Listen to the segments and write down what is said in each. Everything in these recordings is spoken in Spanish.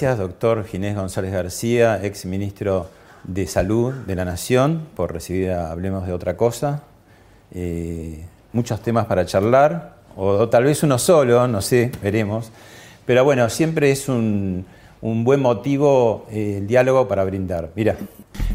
Gracias, doctor Ginés González García, ex ministro de Salud de la Nación, por recibir a Hablemos de otra cosa. Eh, muchos temas para charlar, o, o tal vez uno solo, no sé, veremos. Pero bueno, siempre es un, un buen motivo eh, el diálogo para brindar. Mira.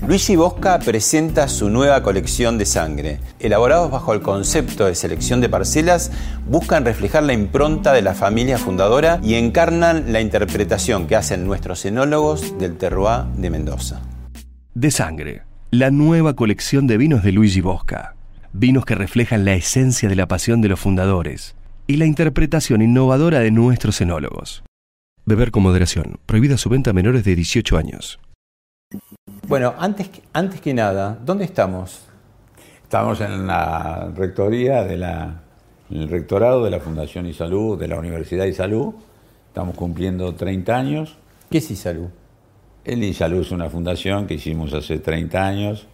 Luigi Bosca presenta su nueva colección de sangre. Elaborados bajo el concepto de selección de parcelas, buscan reflejar la impronta de la familia fundadora y encarnan la interpretación que hacen nuestros enólogos del terroir de Mendoza. De sangre, la nueva colección de vinos de Luigi Bosca. Vinos que reflejan la esencia de la pasión de los fundadores y la interpretación innovadora de nuestros enólogos. Beber con moderación. Prohibida su venta a menores de 18 años. Bueno, antes, antes que nada, ¿dónde estamos? Estamos en la rectoría de la, en el rectorado de la Fundación y Salud, de la Universidad y Salud. Estamos cumpliendo 30 años. ¿Qué es Isalud? El ISALU es una fundación que hicimos hace 30 años,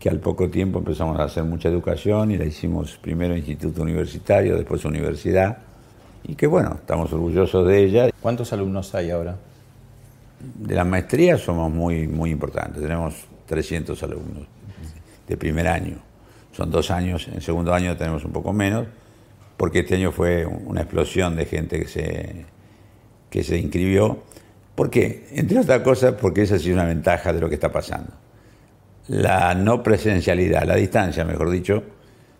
que al poco tiempo empezamos a hacer mucha educación y la hicimos primero instituto universitario, después universidad, y que bueno, estamos orgullosos de ella. ¿Cuántos alumnos hay ahora? De la maestría somos muy, muy importantes, tenemos 300 alumnos de primer año. Son dos años, en segundo año tenemos un poco menos, porque este año fue una explosión de gente que se, que se inscribió. ¿Por qué? Entre otras cosas, porque esa ha sido una ventaja de lo que está pasando. La no presencialidad, la distancia, mejor dicho,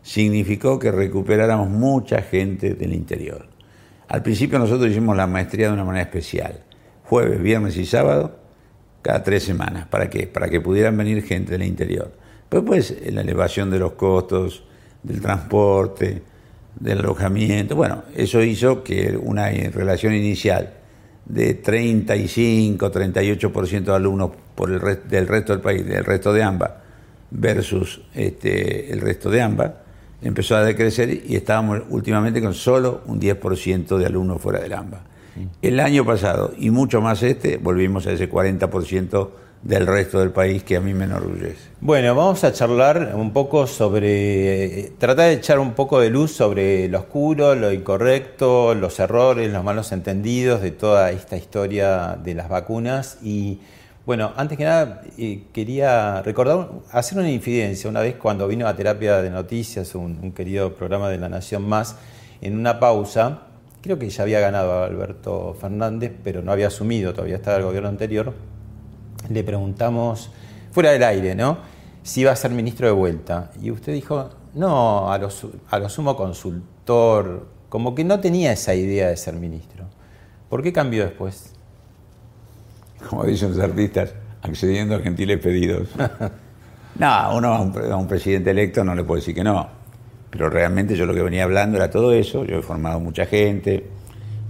significó que recuperáramos mucha gente del interior. Al principio nosotros hicimos la maestría de una manera especial, jueves, viernes y sábado, cada tres semanas. ¿Para qué? Para que pudieran venir gente del interior. Pero pues la elevación de los costos, del transporte, del alojamiento, bueno, eso hizo que una relación inicial de 35, 38% de alumnos por el del resto del país, del resto de AMBA, versus este, el resto de AMBA, empezó a decrecer y estábamos últimamente con solo un 10% de alumnos fuera del AMBA. El año pasado, y mucho más este, volvimos a ese 40% del resto del país que a mí me enorgullece. Bueno, vamos a charlar un poco sobre, tratar de echar un poco de luz sobre lo oscuro, lo incorrecto, los errores, los malos entendidos de toda esta historia de las vacunas. Y bueno, antes que nada, eh, quería recordar, hacer una infidencia. Una vez cuando vino a Terapia de Noticias, un, un querido programa de La Nación Más, en una pausa, creo que ya había ganado Alberto Fernández, pero no había asumido, todavía estaba el gobierno anterior, le preguntamos, fuera del aire, ¿no? Si iba a ser ministro de vuelta. Y usted dijo, no, a lo, a lo sumo consultor, como que no tenía esa idea de ser ministro. ¿Por qué cambió después? Como dicen los artistas, accediendo a gentiles pedidos. no, uno a un, a un presidente electo no le puede decir que no. Pero realmente yo lo que venía hablando era todo eso. Yo he formado mucha gente,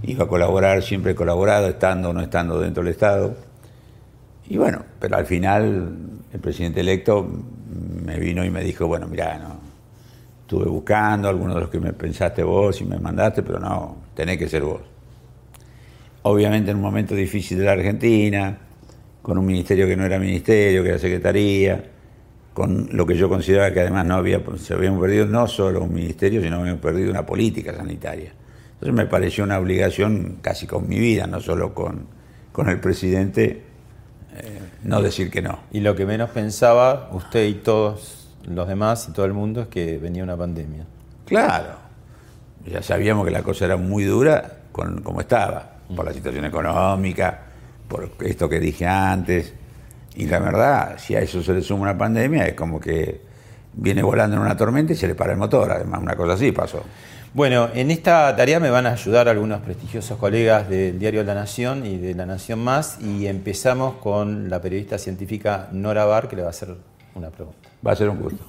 iba a colaborar, siempre he colaborado, estando o no estando dentro del Estado. Y bueno, pero al final el presidente electo me vino y me dijo, bueno, mira, no, estuve buscando algunos de los que me pensaste vos y me mandaste, pero no, tenés que ser vos. Obviamente en un momento difícil de la Argentina, con un ministerio que no era ministerio, que era secretaría, con lo que yo consideraba que además no había, se habíamos perdido no solo un ministerio, sino habíamos perdido una política sanitaria. Entonces me pareció una obligación casi con mi vida, no solo con, con el presidente eh, no decir que no. Y lo que menos pensaba usted y todos los demás y todo el mundo es que venía una pandemia. Claro, ya sabíamos que la cosa era muy dura con como estaba, por la situación económica, por esto que dije antes. Y la verdad, si a eso se le suma una pandemia, es como que viene volando en una tormenta y se le para el motor. Además, una cosa así pasó. Bueno, en esta tarea me van a ayudar algunos prestigiosos colegas del diario La Nación y de La Nación Más y empezamos con la periodista científica Nora Bar que le va a hacer una pregunta. Va a ser un gusto.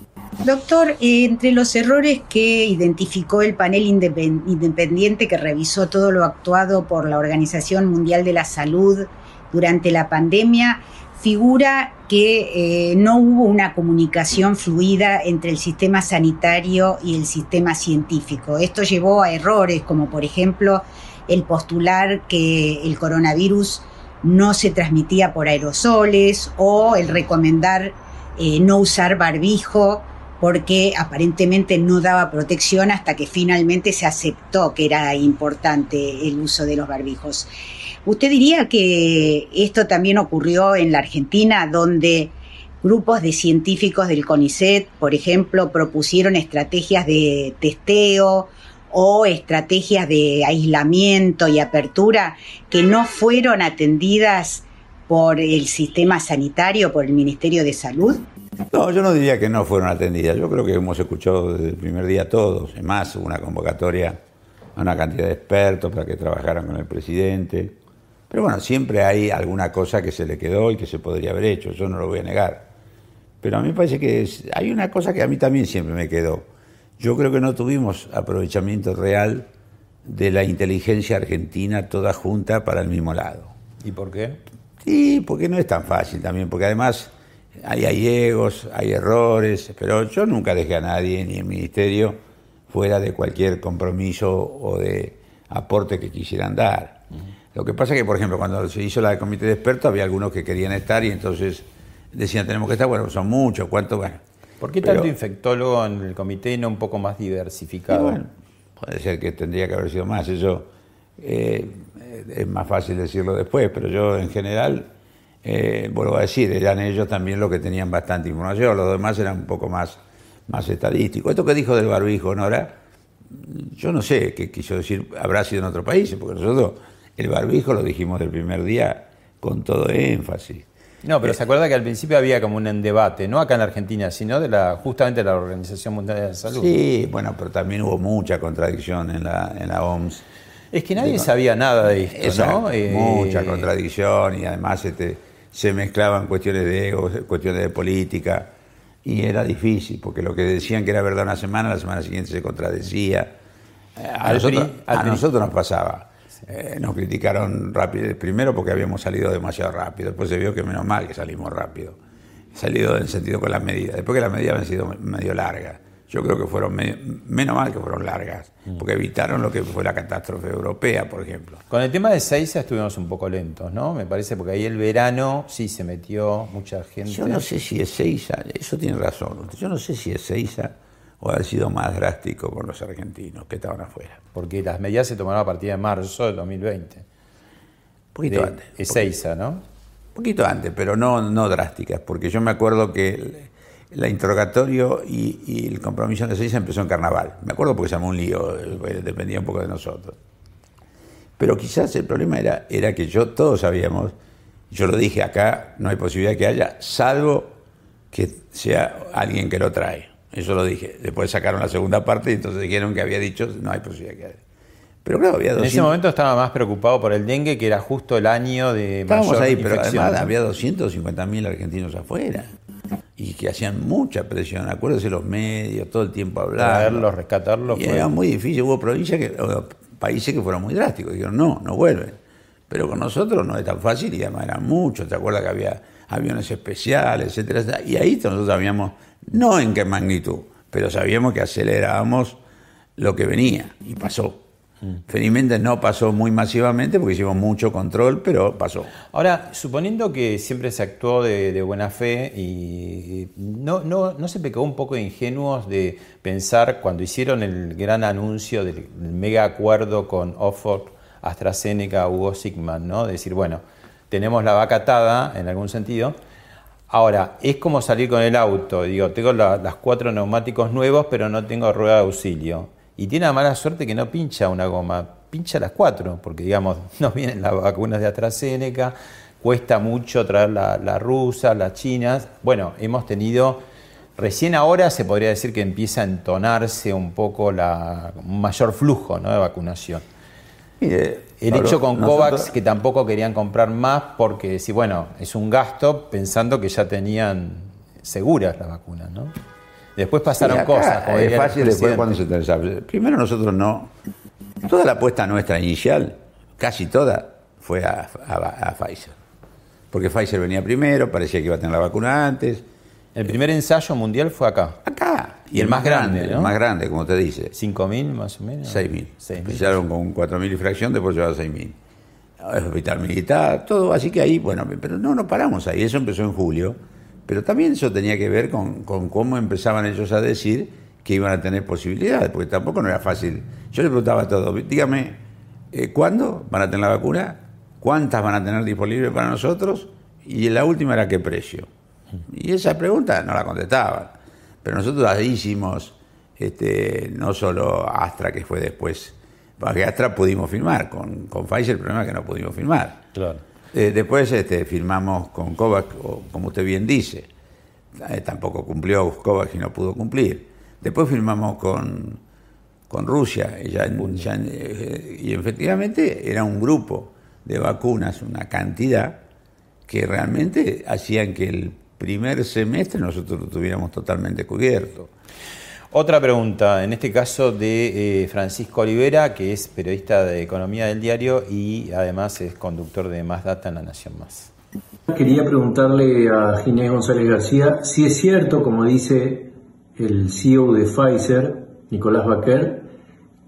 Doctor, entre los errores que identificó el panel independiente que revisó todo lo actuado por la Organización Mundial de la Salud durante la pandemia, figura que eh, no hubo una comunicación fluida entre el sistema sanitario y el sistema científico. Esto llevó a errores como por ejemplo el postular que el coronavirus no se transmitía por aerosoles o el recomendar eh, no usar barbijo porque aparentemente no daba protección hasta que finalmente se aceptó que era importante el uso de los barbijos. ¿Usted diría que esto también ocurrió en la Argentina, donde grupos de científicos del CONICET, por ejemplo, propusieron estrategias de testeo o estrategias de aislamiento y apertura que no fueron atendidas por el sistema sanitario, por el Ministerio de Salud? No, yo no diría que no fueron atendidas. Yo creo que hemos escuchado desde el primer día todos. Es más, una convocatoria a una cantidad de expertos para que trabajaran con el presidente. Pero bueno, siempre hay alguna cosa que se le quedó y que se podría haber hecho, yo no lo voy a negar. Pero a mí me parece que hay una cosa que a mí también siempre me quedó. Yo creo que no tuvimos aprovechamiento real de la inteligencia argentina toda junta para el mismo lado. ¿Y por qué? Sí, porque no es tan fácil también, porque además hay, hay egos, hay errores, pero yo nunca dejé a nadie, ni el ministerio, fuera de cualquier compromiso o de aporte que quisieran dar. Lo que pasa es que, por ejemplo, cuando se hizo la del comité de expertos, había algunos que querían estar y entonces decían, tenemos que estar, bueno, son muchos, ¿cuánto? Bueno. ¿Por qué tanto infectólogo en el comité y no un poco más diversificado? Bueno, puede ser que tendría que haber sido más, eso eh, es más fácil decirlo después, pero yo en general, eh, vuelvo a decir, eran ellos también los que tenían bastante información, los demás eran un poco más, más estadísticos. Esto que dijo del barbijo, Nora, yo no sé qué quiso decir, habrá sido en otro país, porque nosotros el barbijo lo dijimos del primer día con todo énfasis. No, pero se acuerda que al principio había como un debate, no acá en Argentina, sino de la justamente de la Organización Mundial de la Salud. Sí, bueno, pero también hubo mucha contradicción en la, en la OMS. Es que nadie sabía nada de esto, ¿no? Eh, mucha contradicción y además este, se mezclaban cuestiones de ego, cuestiones de política y era difícil porque lo que decían que era verdad una semana, la semana siguiente se contradecía. A, nosotros, a nosotros nos pasaba. Eh, nos criticaron rápido, primero porque habíamos salido demasiado rápido, después se vio que menos mal que salimos rápido, salido en sentido con las medidas, después que las medidas habían sido medio largas, yo creo que fueron menos mal que fueron largas, porque evitaron lo que fue la catástrofe europea, por ejemplo. Con el tema de Seiza estuvimos un poco lentos, ¿no? Me parece, porque ahí el verano sí se metió mucha gente. Yo no sé si es Seiza, eso tiene razón, yo no sé si es Seiza o haber sido más drástico con los argentinos que estaban afuera. Porque las medidas se tomaron a partir de marzo del 2020. Un poquito antes. Ezeiza, ¿no? Un poquito antes, pero no, no drásticas, porque yo me acuerdo que el, interrogatorio y, el compromiso de Ezeiza empezó en carnaval. Me acuerdo porque se llamó un lío, eh, dependía un poco de nosotros. Pero quizás el problema era, era que yo, todos sabíamos, yo lo dije acá, no hay posibilidad que haya, salvo que sea alguien que lo trae. Eso lo dije. Después sacaron la segunda parte y entonces dijeron que había dicho no hay posibilidad que haya. Pero claro, había 200... En ese momento estaba más preocupado por el dengue, que era justo el año de Estábamos ahí, pero además había 250.000 argentinos afuera y que hacían mucha presión. Acuérdense los medios, todo el tiempo hablar. Traerlos, rescatarlos. Y era muy difícil. Hubo provincias, que, países que fueron muy drásticos. Dijeron, no, no vuelven. Pero con nosotros no es tan fácil y además eran muchos. ¿Te acuerdas que había aviones especiales, etcétera? Y ahí nosotros habíamos no en qué magnitud, pero sabíamos que acelerábamos lo que venía y pasó. Mm. Felizmente no pasó muy masivamente porque hicimos mucho control, pero pasó. Ahora, suponiendo que siempre se actuó de, buena fe y no, no, no, se pecó un poco de ingenuos de pensar cuando hicieron el gran anuncio del, mega acuerdo con Oxford, AstraZeneca, Hugo Sigman, ¿no? De decir, bueno, tenemos la vaca atada en algún sentido. Ahora, es como salir con el auto, digo, tengo las cuatro neumáticos nuevos, pero no tengo rueda de auxilio. Y tiene la mala suerte que no pincha una goma, pincha las cuatro, porque digamos, no vienen las vacunas de AstraZeneca, cuesta mucho traer las la rusas, las chinas. Bueno, hemos tenido, recién ahora se podría decir que empieza a entonarse un poco la, un mayor flujo ¿no? de vacunación. Mire, el hecho con COVAX que tampoco querían comprar más porque si bueno, es un gasto pensando que ya tenían seguras las vacunas, ¿no? Después pasaron cosas. es fácil después cuando se interesaba. Primero nosotros no. Toda la apuesta nuestra inicial, casi toda, fue a, a Pfizer. Porque Pfizer venía primero, parecía que iba a tener la vacuna antes el primer ensayo mundial fue acá. Acá. Y, el, más grande, ¿no? El más grande, como te dice. ¿5.000 más o menos? 6.000. Empezaron con 4.000 y fracción, después llevaron 6.000. Hospital militar, todo. Así que ahí, bueno, pero no, no paramos ahí. Eso empezó en julio. Pero también eso tenía que ver con, cómo empezaban ellos a decir que iban a tener posibilidades, porque tampoco no era fácil. Yo le preguntaba a todos, dígame, eh, ¿cuándo van a tener la vacuna? ¿Cuántas van a tener disponibles para nosotros? Y la última era qué precio. Y esa pregunta no la contestaban. Pero nosotros ahí hicimos, este, no solo Astra, que fue después, porque Astra pudimos firmar, con, con Pfizer el problema es que no pudimos firmar. Claro. Eh, después este, firmamos con COVAX, como usted bien dice, eh, tampoco cumplió COVAX y no pudo cumplir. Después firmamos con, con Rusia, y, eh, y efectivamente era un grupo de vacunas, una cantidad que realmente hacían que el primer semestre nosotros lo tuviéramos totalmente cubierto. Otra pregunta, en este caso de eh, Francisco Olivera, que es periodista de Economía del Diario y además es conductor de Más Data en La Nación Más. Quería preguntarle a Ginés González García si es cierto, como dice el CEO de Pfizer, Nicolás Baquer,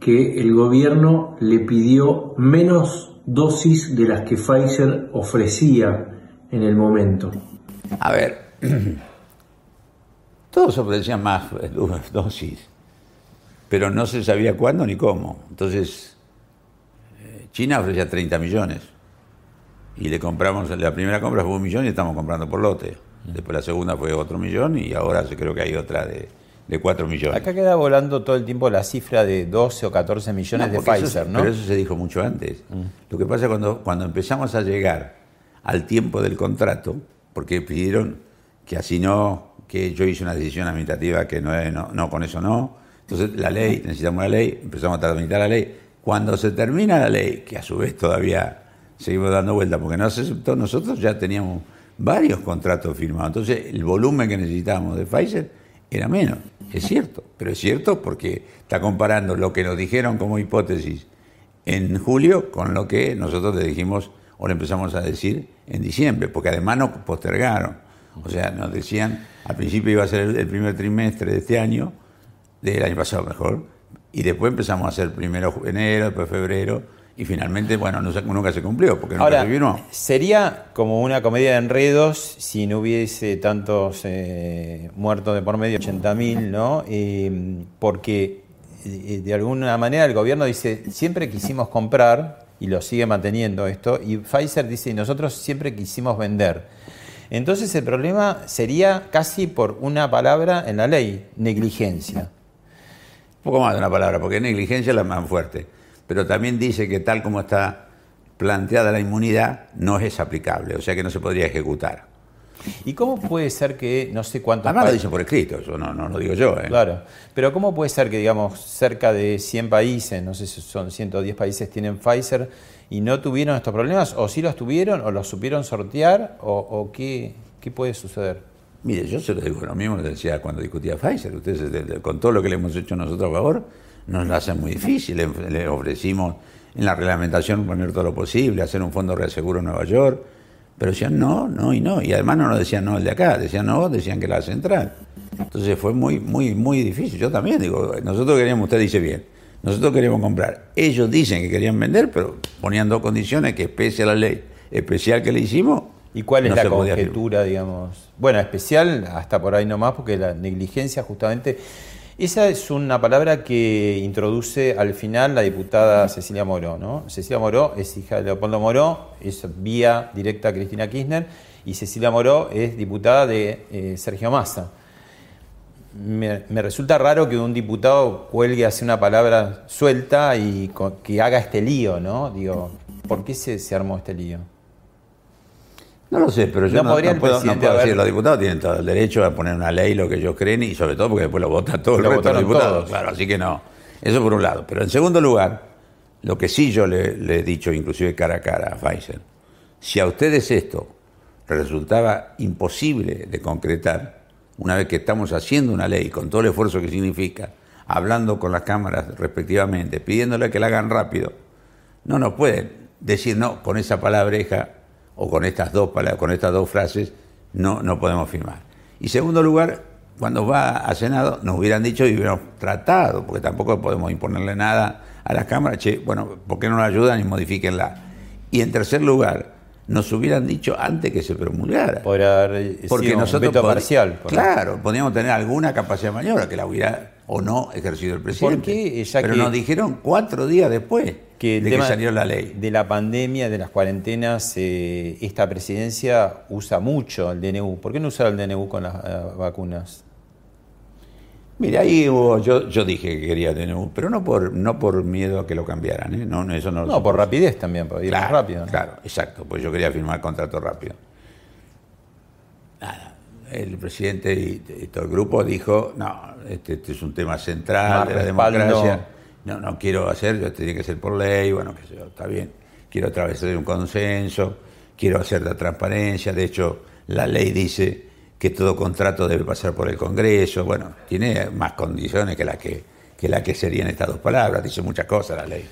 que el gobierno le pidió menos dosis de las que Pfizer ofrecía en el momento. A ver, todos ofrecían más dosis, pero no se sabía cuándo ni cómo. Entonces, eh, China ofrecía 30 millones y le compramos, la primera compra fue un millón y estamos comprando por lote. Después la segunda fue otro millón y ahora creo que hay otra de, de 4 millones. Acá queda volando todo el tiempo la cifra de 12 o 14 millones de Pfizer, ¿no? Pero eso se dijo mucho antes. Mm. Lo que pasa es cuando, cuando empezamos a llegar al tiempo del contrato, porque pidieron que así no, que yo hice una decisión administrativa que no, no, con eso no. Entonces la ley, necesitamos la ley, empezamos a tramitar la ley. Cuando se termina la ley, que a su vez todavía seguimos dando vuelta porque no se aceptó, nosotros ya teníamos varios contratos firmados. Entonces el volumen que necesitábamos de Pfizer era menos. Es cierto, pero es cierto porque está comparando lo que nos dijeron como hipótesis en julio con lo que nosotros le dijimos o le empezamos a decir en diciembre, porque además nos postergaron. O sea, nos decían, al principio iba a ser el primer trimestre de este año, del año pasado mejor, y después empezamos a hacer primero enero, después febrero, y finalmente, bueno, nunca se cumplió, porque nunca se Sería como una comedia de enredos si no hubiese tantos eh, muertos de por medio, 80.000, ¿no? porque eh, de alguna manera el gobierno dice, siempre quisimos comprar, y lo sigue manteniendo esto, y Pfizer dice, nosotros siempre quisimos vender. Entonces el problema sería casi por una palabra en la ley, negligencia. Un poco más de una palabra, porque negligencia es la más fuerte, pero también dice que tal como está planteada la inmunidad, no es aplicable, o sea que no se podría ejecutar. ¿Y cómo puede ser que, no sé cuántos... Además lo dice por escrito, eso no, no lo digo yo. ¿eh? Claro, pero ¿cómo puede ser que, digamos, cerca de 100 países, no sé si son 110 países, tienen Pfizer y no tuvieron estos problemas? ¿O sí los tuvieron, o los supieron sortear, o, qué, qué, puede suceder? Mire, yo se lo digo lo mismo que decía cuando discutía Pfizer. Ustedes, con todo lo que le hemos hecho nosotros a favor, nos lo hacen muy difícil. Le, ofrecimos en la reglamentación poner todo lo posible, hacer un fondo de reaseguro en Nueva York pero decían no, no y no. Y además no nos decían no el de acá, decían no, decían que la central. Entonces fue muy, muy, muy difícil. Yo también digo, nosotros queríamos, usted dice bien, nosotros queríamos comprar. Ellos dicen que querían vender, pero ponían dos condiciones que especie a la ley especial que le hicimos. ¿Y cuál es la conjetura, digamos? Bueno, especial hasta por ahí nomás, porque la negligencia justamente Esa es una palabra que introduce al final la diputada Cecilia Moró. ¿no? Cecilia Moró es hija de Leopoldo Moró, es vía directa a Cristina Kirchner, y Cecilia Moró es diputada de eh, Sergio Massa. Me, resulta raro que un diputado cuelgue así una palabra suelta y que haga este lío, ¿no? Digo, ¿por qué se, se armó este lío? No lo sé, pero yo no, puedo, decir, los diputados tienen todo el derecho a poner una ley lo que ellos creen y sobre todo porque después lo votan todos los diputados. Claro, así que no. Eso por un lado. Pero en segundo lugar, lo que sí yo le, he dicho, inclusive cara a cara a Pfizer, si a ustedes esto resultaba imposible de concretar, una vez que estamos haciendo una ley con todo el esfuerzo que significa, hablando con las cámaras respectivamente, pidiéndole que la hagan rápido, no nos pueden decir no con esa palabreja o con estas dos, con estas dos frases no, no podemos firmar. Y segundo lugar, cuando va a Senado nos hubieran dicho y hubiéramos tratado, porque tampoco podemos imponerle nada a las cámaras, che, bueno, ¿por qué no la ayudan y modifíquenla? Y en tercer lugar, nos hubieran dicho antes que se promulgara. Por porque nosotros veto parcial. claro, podríamos tener alguna capacidad de maniobra que la hubiera o no ejercido el presidente. Pero nos dijeron cuatro días después que de que salió la ley. De la pandemia, de las cuarentenas, eh, esta presidencia usa mucho el DNU. ¿Por qué no usar el DNU con las eh, vacunas? Mira, ahí yo, yo dije que quería DNU, pero no por, no por miedo a que lo cambiaran. ¿eh? No, eso no, no por rapidez también, por ir más rápido. Claro, exacto, pues yo quería firmar contrato rápido. Nada, el presidente y, todo el grupo dijo, no, este, este es un tema central de la democracia. No, no quiero hacer, yo tiene que ser por ley, bueno, que está bien, quiero atravesar un consenso, quiero hacer la transparencia, de hecho la ley dice que todo contrato debe pasar por el Congreso, bueno, tiene más condiciones que la que, que, la que serían estas dos palabras, dice muchas cosas la ley.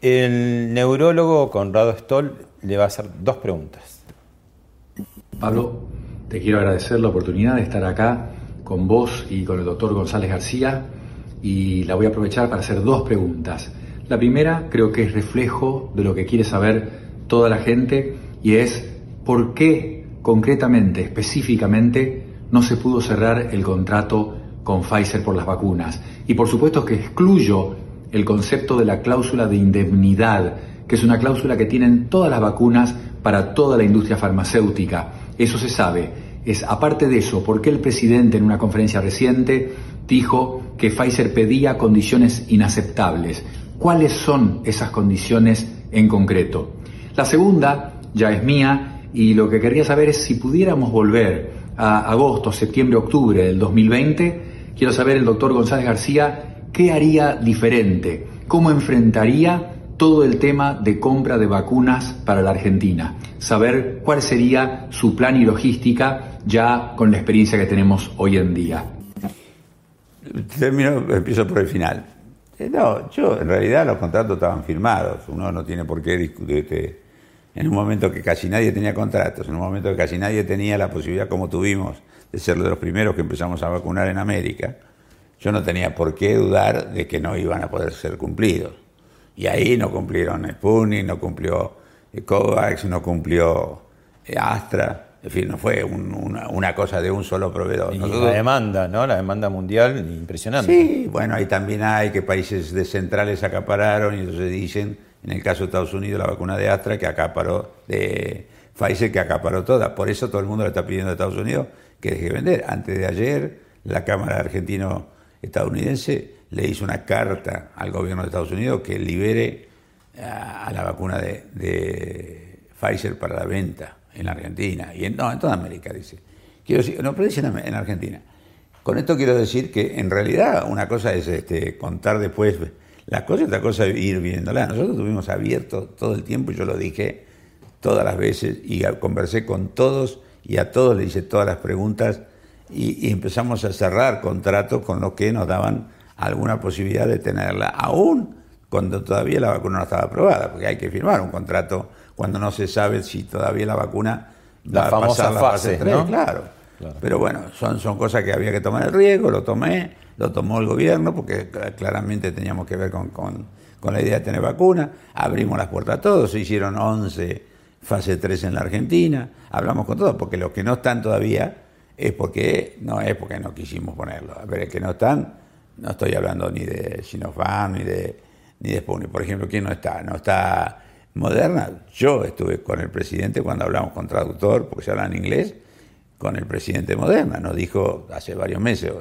El neurólogo Conrado Stoll le va a hacer dos preguntas. Pablo, te quiero agradecer la oportunidad de estar acá con vos y con el doctor González García y la voy a aprovechar para hacer dos preguntas. La primera creo que es reflejo de lo que quiere saber toda la gente y es por qué concretamente, específicamente, no se pudo cerrar el contrato con Pfizer por las vacunas. Y por supuesto que excluyo el concepto de la cláusula de indemnidad, que es una cláusula que tienen todas las vacunas para toda la industria farmacéutica. Eso se sabe. Es aparte de eso, ¿por qué el presidente en una conferencia reciente dijo que Pfizer pedía condiciones inaceptables. ¿Cuáles son esas condiciones en concreto? La segunda ya es mía y lo que querría saber es si pudiéramos volver a agosto, septiembre, octubre del 2020, quiero saber el doctor González García qué haría diferente, cómo enfrentaría todo el tema de compra de vacunas para la Argentina, saber cuál sería su plan y logística ya con la experiencia que tenemos hoy en día. Termino, empiezo por el final. Eh, no, yo en realidad los contratos estaban firmados. Uno no tiene por qué discutir. En un momento que casi nadie tenía contratos, en un momento que casi nadie tenía la posibilidad, como tuvimos, de ser de los primeros que empezamos a vacunar en América, yo no tenía por qué dudar de que no iban a poder ser cumplidos. Y ahí no cumplieron Sputnik, no cumplió COVAX, no cumplió eh, Astra. En fin, no fue una, cosa de un solo proveedor. Y la demanda, ¿no? La demanda mundial impresionante. Sí, bueno, ahí también hay que países de centrales acapararon y entonces dicen, en el caso de Estados Unidos, la vacuna de Astra que acaparó, de Pfizer que acaparó toda. Por eso todo el mundo le está pidiendo a Estados Unidos que deje de vender. Antes de ayer, la Cámara Argentino-Estadounidense le hizo una carta al gobierno de Estados Unidos que libere a, la vacuna de, Pfizer para la venta en Argentina, y en, no, en toda América, dice. Quiero decir, no, pero dice en, Argentina. Con esto quiero decir que en realidad una cosa es este, contar después las cosas y otra cosa es ir viéndolas. Nosotros tuvimos abierto todo el tiempo, yo lo dije todas las veces, y conversé con todos y a todos le hice todas las preguntas y empezamos a cerrar contratos con los que nos daban alguna posibilidad de tenerla, aún cuando todavía la vacuna no estaba aprobada, porque hay que firmar un contrato cuando no se sabe si todavía la vacuna va a pasar la fase, 3, claro. Pero bueno, son, son cosas que había que tomar el riesgo, lo tomé, lo tomó el gobierno, porque claramente teníamos que ver con, con, la idea de tener vacuna, abrimos las puertas a todos, se hicieron 11 fase 3 en la Argentina, hablamos con todos, porque los que no están todavía es porque no es porque no quisimos ponerlo, a ver, es que no están, No estoy hablando ni de Sinopharm ni de, ni de Sputnik. Por ejemplo, ¿quién no está? No está Moderna. Yo estuve con el presidente cuando hablamos con traductor, porque se habla en inglés, con el presidente Moderna. Nos dijo hace varios meses,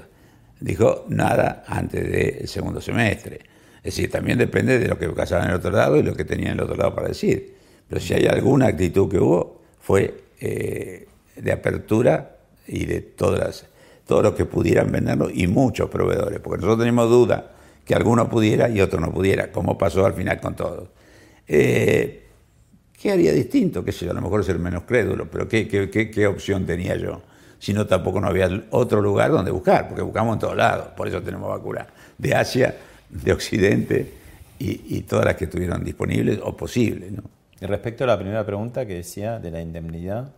dijo nada antes del segundo semestre. Es decir, también depende de lo que pasaba en el otro lado y lo que tenía en el otro lado para decir. Pero si hay alguna actitud que hubo, fue eh, de apertura y de todas todo lo que pudieran venderlo y muchos proveedores, porque nosotros tenemos duda que alguno pudiera y otro no pudiera, como pasó al final con todos. Eh, ¿Qué haría distinto? ¿Qué sé yo? A lo mejor ser menos crédulo, pero ¿qué, opción tenía yo? Si no, tampoco no había otro lugar donde buscar, porque buscamos en todos lados, por eso tenemos vacunas de Asia, de Occidente y, todas las que estuvieron disponibles o posibles. respecto a la primera pregunta que decía de la indemnidad,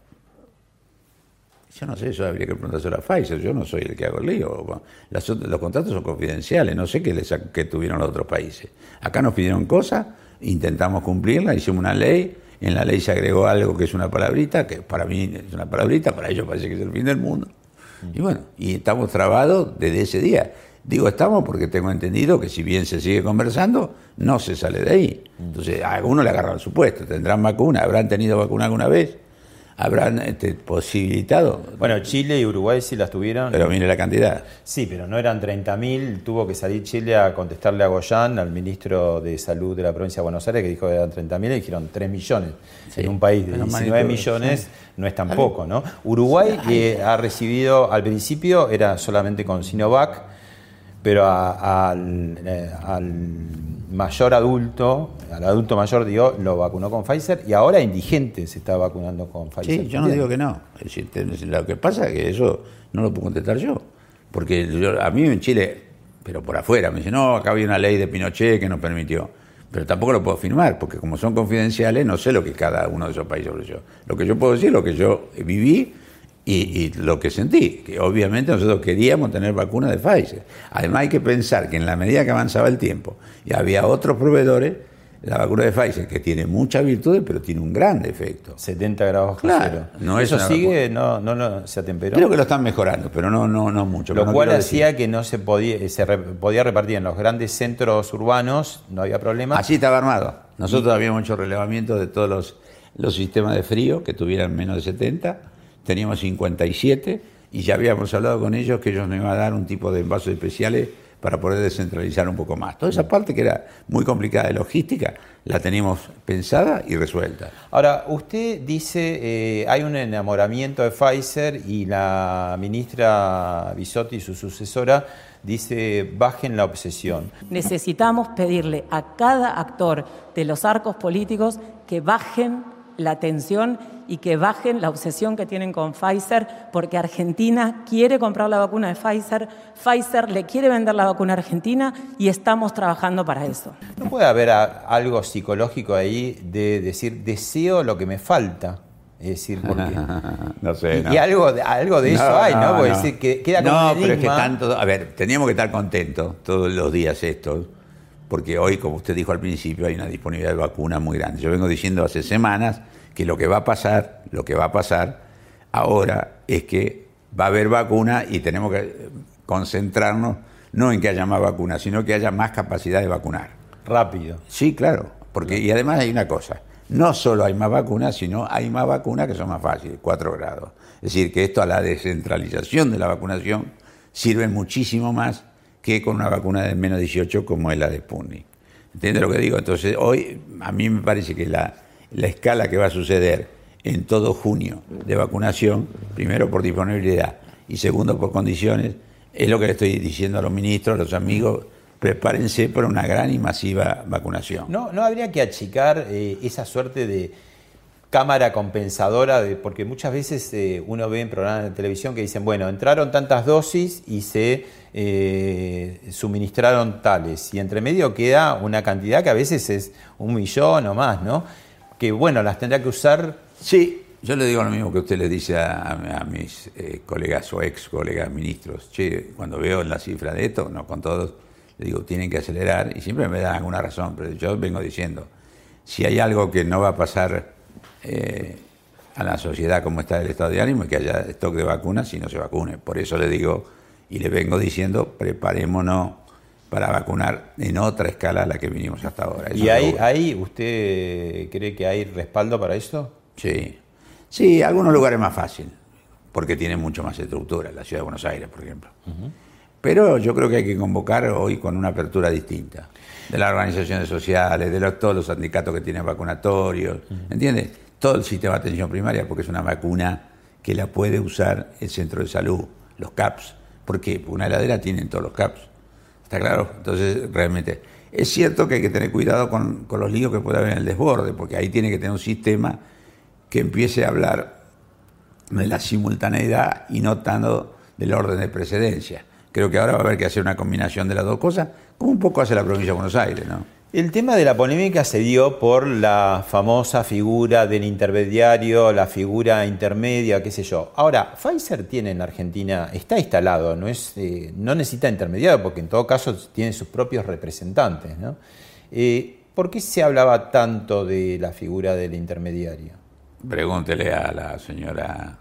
yo no sé, eso habría que preguntárselo a Pfizer, yo no soy el que hago el lío. los contratos son confidenciales, no sé qué, les, qué tuvieron los otros países. Acá nos pidieron cosas, intentamos cumplirla, hicimos una ley, en la ley se agregó algo que es una palabrita, que para mí es una palabrita, para ellos parece que es el fin del mundo. Y bueno, y estamos trabados desde ese día. Digo estamos porque tengo entendido que si bien se sigue conversando, no se sale de ahí. Entonces, a algunos le agarran su puesto, tendrán vacuna, habrán tenido vacuna alguna vez habrán este, posibilitado. Bueno, Chile y Uruguay sí las tuvieron. Pero mire la cantidad. Sí, pero no eran 30.000. Tuvo que salir Chile a contestarle a Goyán, al ministro de Salud de la provincia de Buenos Aires, que dijo que eran 30.000 y dijeron 3 millones. En un país de 19 millones no es tan poco, ¿no? Uruguay eh, ha recibido, al principio era solamente con Sinovac, pero al eh, mayor adulto, al adulto mayor, digo, lo vacunó con Pfizer y ahora indigente se está vacunando con Pfizer. Sí, yo no digo que no. lo que pasa es que eso no lo puedo contestar yo. Porque a mí en Chile, pero por afuera, me dicen, no, acá había una ley de Pinochet que nos permitió. Pero tampoco lo puedo firmar, porque como son confidenciales, no sé lo que cada uno de esos países ofreció. Lo que yo puedo decir es lo que yo viví y, lo que sentí, que obviamente nosotros queríamos tener vacuna de Pfizer. Además hay que pensar que en la medida que avanzaba el tiempo y había otros proveedores, la vacuna de Pfizer, que tiene muchas virtudes, pero tiene un gran efecto. 70 grados claro, no ¿Eso sigue? No, no, ¿Se atemperó? Creo que lo están mejorando, pero no, no, no mucho. Lo cual hacía que no se podía, se podía repartir en los grandes centros urbanos, no había problema. Así estaba armado. Nosotros habíamos hecho relevamiento de todos los, los sistemas de frío que tuvieran menos de 70 teníamos 57 y ya habíamos hablado con ellos que ellos nos iban a dar un tipo de envases especiales para poder descentralizar un poco más. Toda esa parte que era muy complicada de logística, la teníamos pensada y resuelta. Ahora, usted dice, eh, hay un enamoramiento de Pfizer y la ministra Bisotti, su sucesora, dice, bajen la obsesión. Necesitamos pedirle a cada actor de los arcos políticos que bajen la tensión y que bajen la obsesión que tienen con Pfizer, porque Argentina quiere comprar la vacuna de Pfizer, Pfizer le quiere vender la vacuna a Argentina y estamos trabajando para eso. ¿No puede haber algo psicológico ahí de decir, deseo lo que me falta? Es decir, porque. no sé. Y, algo, algo de eso hay, ¿no? Porque decir, que queda como No, pero es que tanto. A ver, teníamos que estar contentos todos los días estos, porque hoy, como usted dijo al principio, hay una disponibilidad de vacuna muy grande. Yo vengo diciendo hace semanas que lo que va a pasar, lo que va a pasar ahora es que va a haber vacuna y tenemos que concentrarnos no en que haya más vacunas, sino que haya más capacidad de vacunar. Rápido. Sí, claro, porque y además hay una cosa, no solo hay más vacunas, sino hay más vacunas que son más fáciles, 4 grados. Es decir, que esto a la descentralización de la vacunación sirve muchísimo más que con una vacuna de menos 18 como es la de Sputnik. ¿Entiendes lo que digo? Entonces, hoy a mí me parece que la, la escala que va a suceder en todo junio de vacunación, primero por disponibilidad y segundo por condiciones, es lo que le estoy diciendo a los ministros, a los amigos, prepárense para una gran y masiva vacunación. No, no habría que achicar eh, esa suerte de cámara compensadora, de, porque muchas veces eh, uno ve en programas de televisión que dicen, bueno, entraron tantas dosis y se eh, suministraron tales, y entre medio queda una cantidad que a veces es un millón o más, ¿no? Que bueno, las tendrá que usar. Sí, yo le digo lo mismo que usted le dice a, mis eh, colegas o ex colegas ministros. Che, cuando veo la cifra de esto, no con todos, le digo, tienen que acelerar y siempre me dan alguna razón, pero yo vengo diciendo, si hay algo que no va a pasar eh, a la sociedad como está el estado de ánimo, es que haya stock de vacunas y no se vacune. Por eso le digo y le vengo diciendo, preparémonos para vacunar en otra escala a la que vinimos hasta ahora. ¿Y ahí, ahí usted cree que hay respaldo para esto? Sí. Sí, algunos lugares más fácil, porque tienen mucho más estructura, la ciudad de Buenos Aires, por ejemplo. Pero yo creo que hay que convocar hoy con una apertura distinta, de las organizaciones sociales, de todos los sindicatos que tienen vacunatorios, ¿entiendes? Todo el sistema de atención primaria, porque es una vacuna que la puede usar el centro de salud, los CAPS. ¿Por qué? Porque una heladera tienen todos los CAPS. ¿Está claro? Entonces, realmente, es cierto que hay que tener cuidado con, los líos que puede haber en el desborde, porque ahí tiene que tener un sistema que empiece a hablar de la simultaneidad y no tanto del orden de precedencia. Creo que ahora va a haber que hacer una combinación de las dos cosas, como un poco hace la provincia de Buenos Aires, ¿no? El tema de la polémica se dio por la famosa figura del intermediario, la figura intermedia, qué sé yo. Ahora, Pfizer tiene en Argentina, está instalado, no, es, eh, no necesita intermediario porque en todo caso tiene sus propios representantes. ¿no? Eh, ¿Por qué se hablaba tanto de la figura del intermediario? Pregúntele a la señora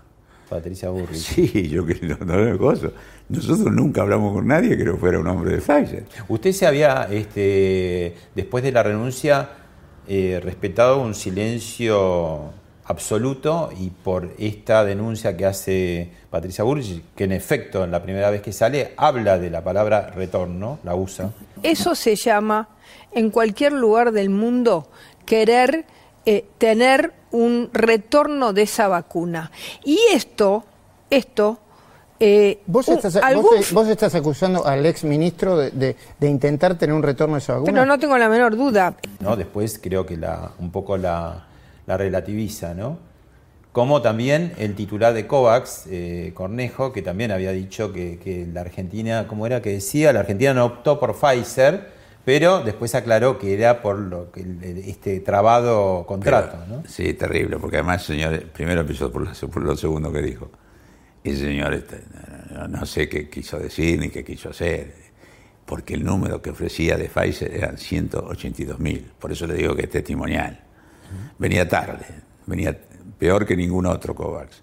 Patricia Burri. Sí, yo que no, no gozo. Nosotros nunca hablamos con nadie que no fuera un hombre de Pfizer. Usted se había, este, después de la renuncia, eh, respetado un silencio absoluto y por esta denuncia que hace Patricia Burri, que en efecto en la primera vez que sale habla de la palabra retorno, la usa. Eso se llama en cualquier lugar del mundo querer eh, tener un retorno de esa vacuna. Y esto, esto... Eh, ¿Vos, estás, vos, estás, acusando al ex ministro de, intentar tener un retorno de esa vacuna? Pero no tengo la menor duda. No, después creo que la, un poco la, relativiza, ¿no? Como también el titular de COVAX, eh, Cornejo, que también había dicho que, que la Argentina, ¿cómo era que decía? La Argentina no optó por Pfizer, pero después aclaró que era por lo que este trabado contrato. ¿no? Sí, terrible, porque además el señor, primero empezó por lo, segundo que dijo. El señor este, no, sé qué quiso decir ni qué quiso hacer, porque el número que ofrecía de Pfizer eran 182 mil, por eso le digo que es testimonial. Venía tarde, venía peor que ningún otro COVAX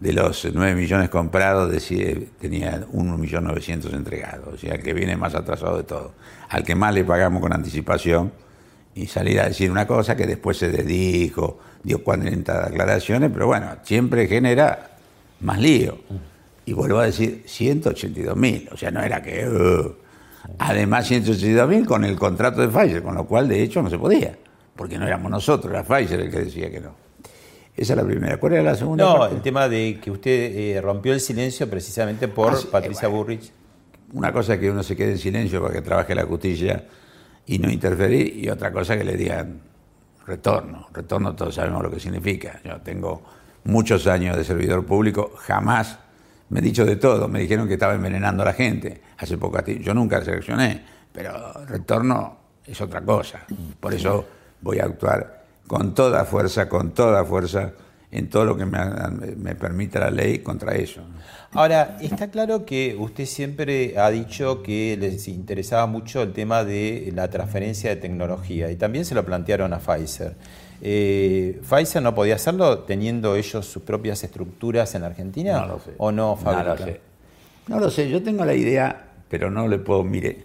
de los 9 millones comprados decía, tenía 1.900.000 entregados, o sea, el que viene más atrasado de todo. Al que más le pagamos con anticipación y salir a decir una cosa que después se dedijo, dio 40 declaraciones, pero bueno, siempre genera más lío. Y vuelvo a decir, 182.000, o sea, no era que... Uh, además, 182.000 con el contrato de Pfizer, con lo cual de hecho no se podía, porque no éramos nosotros, era Pfizer el que decía que no. Esa es la primera. ¿Cuál era la segunda? No, el tema de que usted eh, rompió el silencio precisamente por ah, Patricia Burrich. Una cosa es que uno se quede en silencio para que trabaje la justicia y no interferir, y otra cosa que le digan retorno. Retorno todos sabemos lo que significa. Yo tengo muchos años de servidor público, jamás me he dicho de todo. Me dijeron que estaba envenenando a la gente hace poco a ti. Yo nunca seleccioné, pero retorno es otra cosa. Por eso voy a actuar con toda fuerza, con toda fuerza, en todo lo que me, me permita la ley contra eso. Ahora, está claro que usted siempre ha dicho que les interesaba mucho el tema de la transferencia de tecnología y también se lo plantearon a Pfizer. Eh, ¿Pfizer no podía hacerlo teniendo ellos sus propias estructuras en Argentina? No lo sé. ¿O no No lo sé. No lo sé. Yo tengo la idea, pero no le puedo, mire,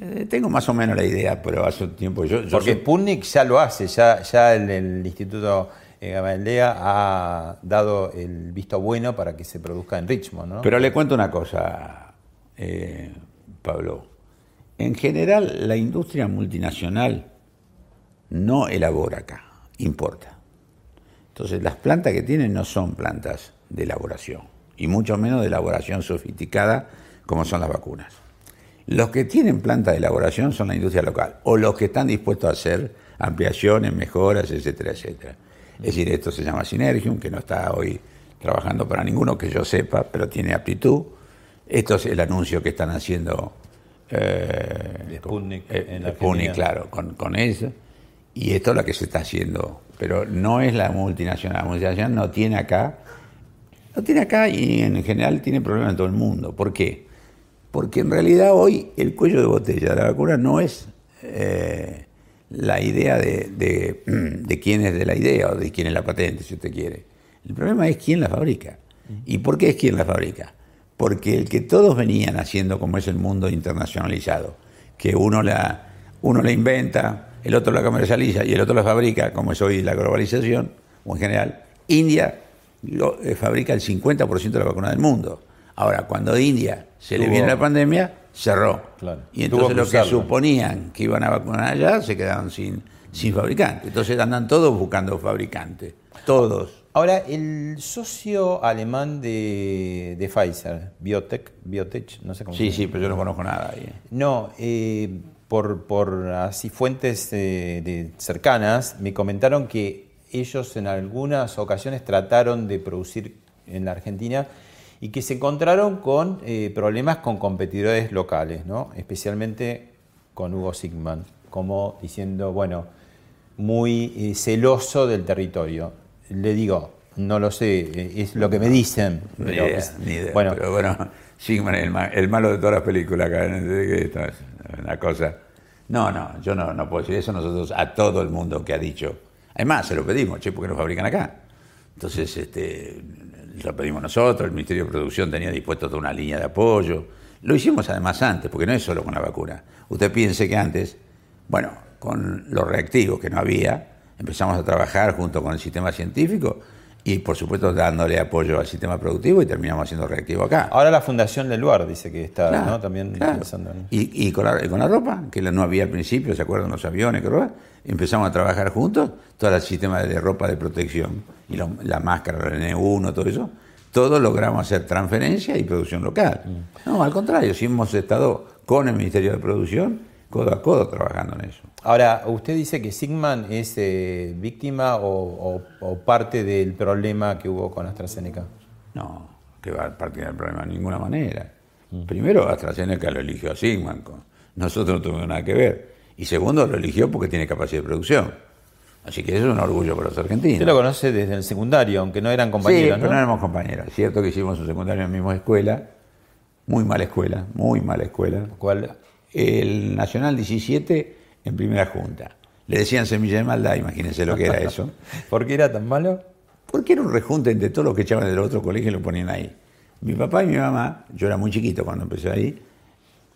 eh, tengo más o menos la idea, pero hace un tiempo yo... Porque Sputnik ya lo hace, ya, ya el, Instituto Gamaleya ha dado el visto bueno para que se produzca en Richmond, ¿no? Pero le cuento una cosa, eh, Pablo. En general, la industria multinacional no elabora acá, importa. Entonces, las plantas que tienen no son plantas de elaboración, y mucho menos de elaboración sofisticada como son las vacunas. Los que tienen planta de elaboración son la industria local, o los que están dispuestos a hacer ampliaciones, mejoras, etcétera, etcétera. Es decir, esto se llama Synergium, que no está hoy trabajando para ninguno que yo sepa, pero tiene aptitud. Esto es el anuncio que están haciendo eh, Sputnik, eh, claro, con, con eso. Y esto es lo que se está haciendo. Pero no es la multinacional. La multinacional no tiene acá, no tiene acá y en general tiene problemas en todo el mundo. ¿Por qué? porque en realidad hoy el cuello de botella de la vacuna no es eh, la idea de, de, quién es de la idea o de quién es la patente, si usted quiere. El problema es quién la fabrica. ¿Y por qué es quién la fabrica? porque el que todos venían haciendo como es el mundo internacionalizado, que uno la, uno la inventa, el otro la comercializa y el otro la fabrica, como es hoy la globalización, o en general, India eh, fabrica el 50% de la vacuna del mundo. Ahora, cuando India se le viene la pandemia, cerró. Y entonces los que suponían que iban a vacunar allá se quedaron sin, sin fabricante. Entonces andan todos buscando fabricantes. Todos. Ahora, el socio alemán de, de Pfizer, Biotech, Biotech, no sé cómo Sí, sí, pero yo no conozco nada ahí. No, eh, por, por así fuentes de cercanas me comentaron que ellos en algunas ocasiones trataron de producir en la Argentina y que se encontraron con eh, problemas con competidores locales, ¿no? especialmente con Hugo Sigman, como diciendo, bueno, muy eh, celoso del territorio. Le digo, no lo sé, eh, es lo que me dicen. Ni idea, ni idea. Bueno, pero bueno, Sigman es el, malo de todas las películas acá, es una cosa. No, no, yo no, no puedo decir eso nosotros a todo el mundo que ha dicho Además, se lo pedimos, che, ¿por qué no fabrican acá? Entonces, este, lo pedimos nosotros, el Ministerio de Producción tenía dispuesto toda una línea de apoyo. Lo hicimos además antes, porque no es solo con la vacuna. Usted piense que antes, bueno, con los reactivos que no había, empezamos a trabajar junto con el sistema científico y por supuesto dándole apoyo al sistema productivo y terminamos haciendo reactivo acá. Ahora la Fundación del Luar dice que está ¿no? también pensando en... Y, y con, la, con, la, ropa, que no había al principio, ¿se acuerdan los aviones? Que empezamos a trabajar juntos, todo el sistema de ropa de protección y la máscara, el N1, todo eso, todos logramos hacer transferencia y producción local. Mm. No, al contrario, si hemos estado con el Ministerio de Producción codo a codo trabajando en eso. Ahora, usted dice que Sigman es eh, víctima o, parte del problema que hubo con AstraZeneca. No, que va a partir del problema de ninguna manera. Mm. Primero, AstraZeneca lo eligió a Sigman, nosotros no tuvimos nada que ver. Y segundo, lo eligió porque tiene capacidad de producción. Así que eso es un orgullo para los argentinos. Usted lo conoce desde el secundario, aunque no eran compañeros. Sí, pero no, éramos compañeros. Es cierto que hicimos un secundario en la misma escuela, muy mala escuela, muy mala escuela. ¿Cuál? el Nacional 17 en primera junta. Le decían semilla de maldad, imagínense lo que era eso. ¿Por qué era tan malo? Porque era un rejunte entre todos los que echaban del otro colegio y lo ponían ahí. Mi papá y mi mamá, yo era muy chiquito cuando empecé ahí,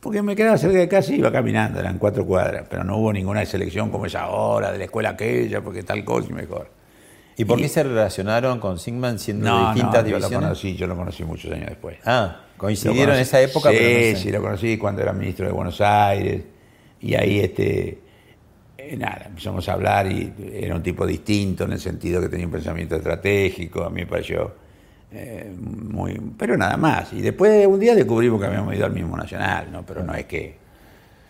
porque me quedaba cerca de casa y iba caminando, eran cuatro cuadras, pero no hubo ninguna selección como esa ahora, de la escuela aquella, porque tal cosa y mejor. ¿Y por qué se relacionaron con Sigman siendo de distintas no, yo Lo conocí, yo lo conocí muchos años después. Ah, coincidieron en esa época. Sí, sí, lo conocí cuando era ministro de Buenos Aires. Y ahí, este, eh, nada, empezamos a hablar y era un tipo distinto en el sentido que tenía un pensamiento estratégico. A mí me pareció eh, muy. Pero nada más. Y después un día descubrimos que habíamos ido al mismo nacional, ¿no? Pero no es que.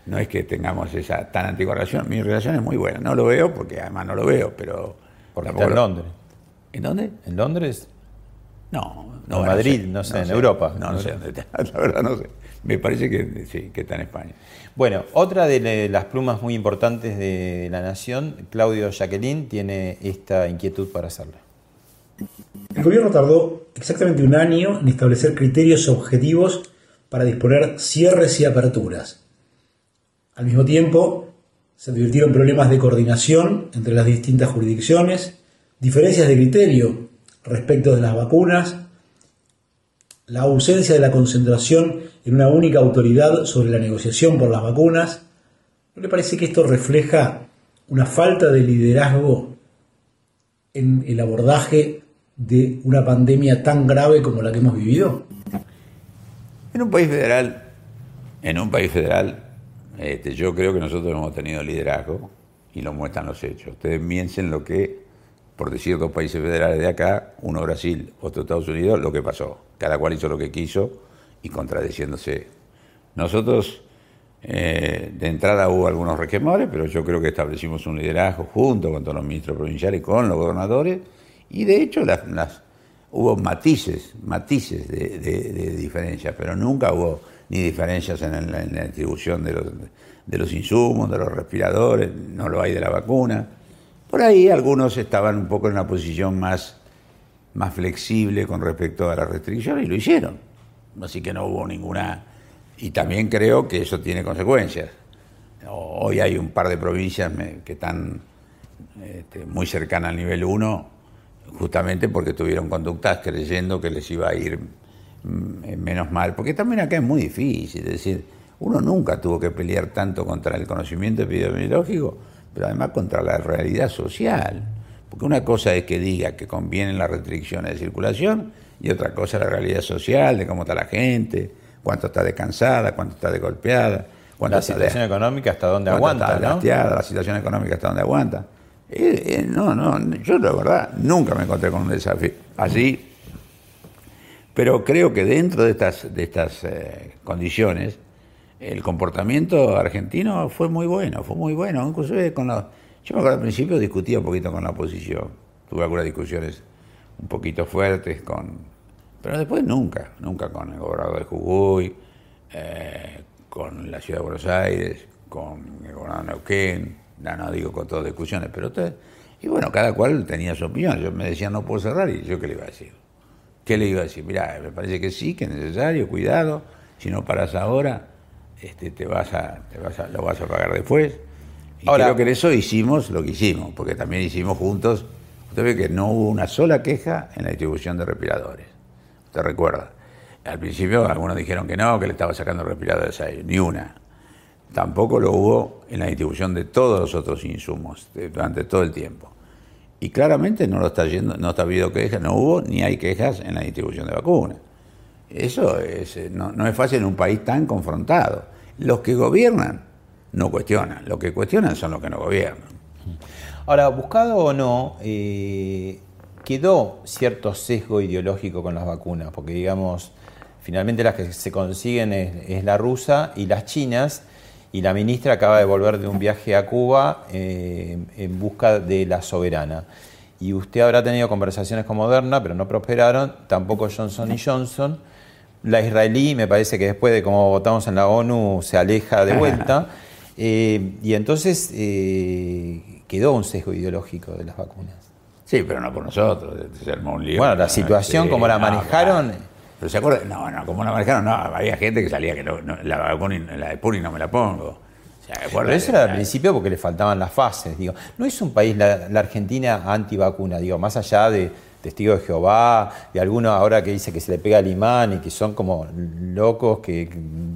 No es que tengamos esa tan antigua relación. Mi relación es muy buena. No lo veo porque además no lo veo, pero porque está en Londres. ¿En dónde? ¿En Londres? No, no. En Madrid, no sé, en Europa. No, no sé dónde está, la verdad no sé. Me parece que sí, que está en España. Bueno, otra de las plumas muy importantes de la nación, Claudio Jacqueline, tiene esta inquietud para hacerla. El gobierno tardó exactamente un año en establecer criterios objetivos para disponer cierres y aperturas. Al mismo tiempo, se advirtieron problemas de coordinación entre las distintas jurisdicciones, diferencias de criterio respecto de las vacunas, la ausencia de la concentración en una única autoridad sobre la negociación por las vacunas. ¿No le parece que esto refleja una falta de liderazgo en el abordaje de una pandemia tan grave como la que hemos vivido? En un país federal, en un país federal este, yo creo que nosotros hemos tenido liderazgo y lo muestran los hechos. Ustedes piensen lo que, por decir dos países federales de acá, uno Brasil, otro Estados Unidos, lo que pasó. Cada cual hizo lo que quiso y contradeciéndose. Nosotros, eh, de entrada hubo algunos requemores, pero yo creo que establecimos un liderazgo junto con todos los ministros provinciales, con los gobernadores, y de hecho las, hubo matices, matices de, de diferencias, pero nunca hubo ni diferencias en, la, distribución de los, de los insumos, de los respiradores, no lo hay de la vacuna. Por ahí algunos estaban un poco en una posición más, más flexible con respecto a la restricción y lo hicieron. Así que no hubo ninguna... Y también creo que eso tiene consecuencias. Hoy hay un par de provincias que están este, muy cercanas al nivel 1, justamente porque tuvieron conductas creyendo que les iba a ir mm, menos mal, porque también acá es muy difícil, es decir, uno nunca tuvo que pelear tanto contra el conocimiento epidemiológico, pero además contra la realidad social. Porque una cosa es que diga que convienen las restricciones de circulación y otra cosa la realidad social, de cómo está la gente, cuánto está descansada, cuánto está de golpeada. la situación económica hasta dónde aguanta, ¿no? la situación económica hasta dónde aguanta. Eh, eh, no, no, yo la verdad nunca me encontré con un desafío así, pero creo que dentro de estas, de estas eh, condiciones, el comportamiento argentino fue muy bueno, fue muy bueno, inclusive con los... Yo me acuerdo al principio discutía un poquito con la oposición, tuve algunas discusiones un poquito fuertes con... Pero después nunca, nunca con el gobernador de Jujuy, eh, con la ciudad de Buenos Aires, con el gobernador de Neuquén, no, no digo con todas discusiones, pero Y bueno, cada cual tenía su opinión. Yo me decía no puedo cerrar y yo qué le iba a decir. ¿Qué le iba a decir? Mira, me parece que sí, que es necesario, cuidado, si no paras ahora, este, te vas a, te vas a, lo vas a pagar después. Y Ahora, creo que en eso hicimos lo que hicimos, porque también hicimos juntos. Usted ve que no hubo una sola queja en la distribución de respiradores. ¿Usted recuerda? Al principio algunos dijeron que no, que le estaba sacando respiradores a ellos, ni una. Tampoco lo hubo en la distribución de todos los otros insumos durante todo el tiempo. Y claramente no lo está yendo, no está habiendo quejas, no hubo ni hay quejas en la distribución de vacunas. Eso es, eh, no, es fácil en un país tan confrontado. Los que gobiernan no cuestionan, los que cuestionan son los que no gobiernan. Ahora, buscado o no, eh, quedó cierto sesgo ideológico con las vacunas, porque digamos, finalmente las que se consiguen es, la rusa y las chinas, y la ministra acaba de volver de un viaje a Cuba eh, en busca de la soberana y usted habrá tenido conversaciones con Moderna, pero no prosperaron, tampoco Johnson y Johnson. La israelí me parece que después de cómo votamos en la ONU se aleja de vuelta. Eh, y entonces eh, quedó un sesgo ideológico de las vacunas. Sí, pero no por nosotros. Se armó un lío. Bueno, la situación, como la manejaron. Pero se acuerda, no, no, como la manejaron, no, había gente que salía que no, la vacuna, la de Puri no me la pongo. Pero eso era al principio porque le faltaban las fases. Digo, no es un país, la, Argentina, antivacuna, digo, más allá de testigos de Jehová, de algunos ahora que dice que se le pega al imán y que son como locos, que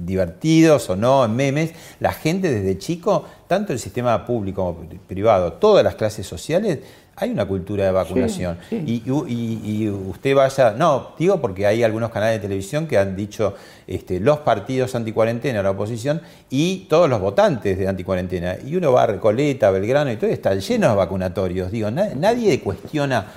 divertidos o no, en memes, la gente desde chico, tanto el sistema público como privado, todas las clases sociales, hay una cultura de vacunación. Y, usted vaya, no, digo porque hay algunos canales de televisión que han dicho este, los partidos anticuarentena, la oposición, y todos los votantes de anticuarentena. Y uno va a Recoleta, Belgrano y todo, está lleno de vacunatorios. Digo, nadie cuestiona,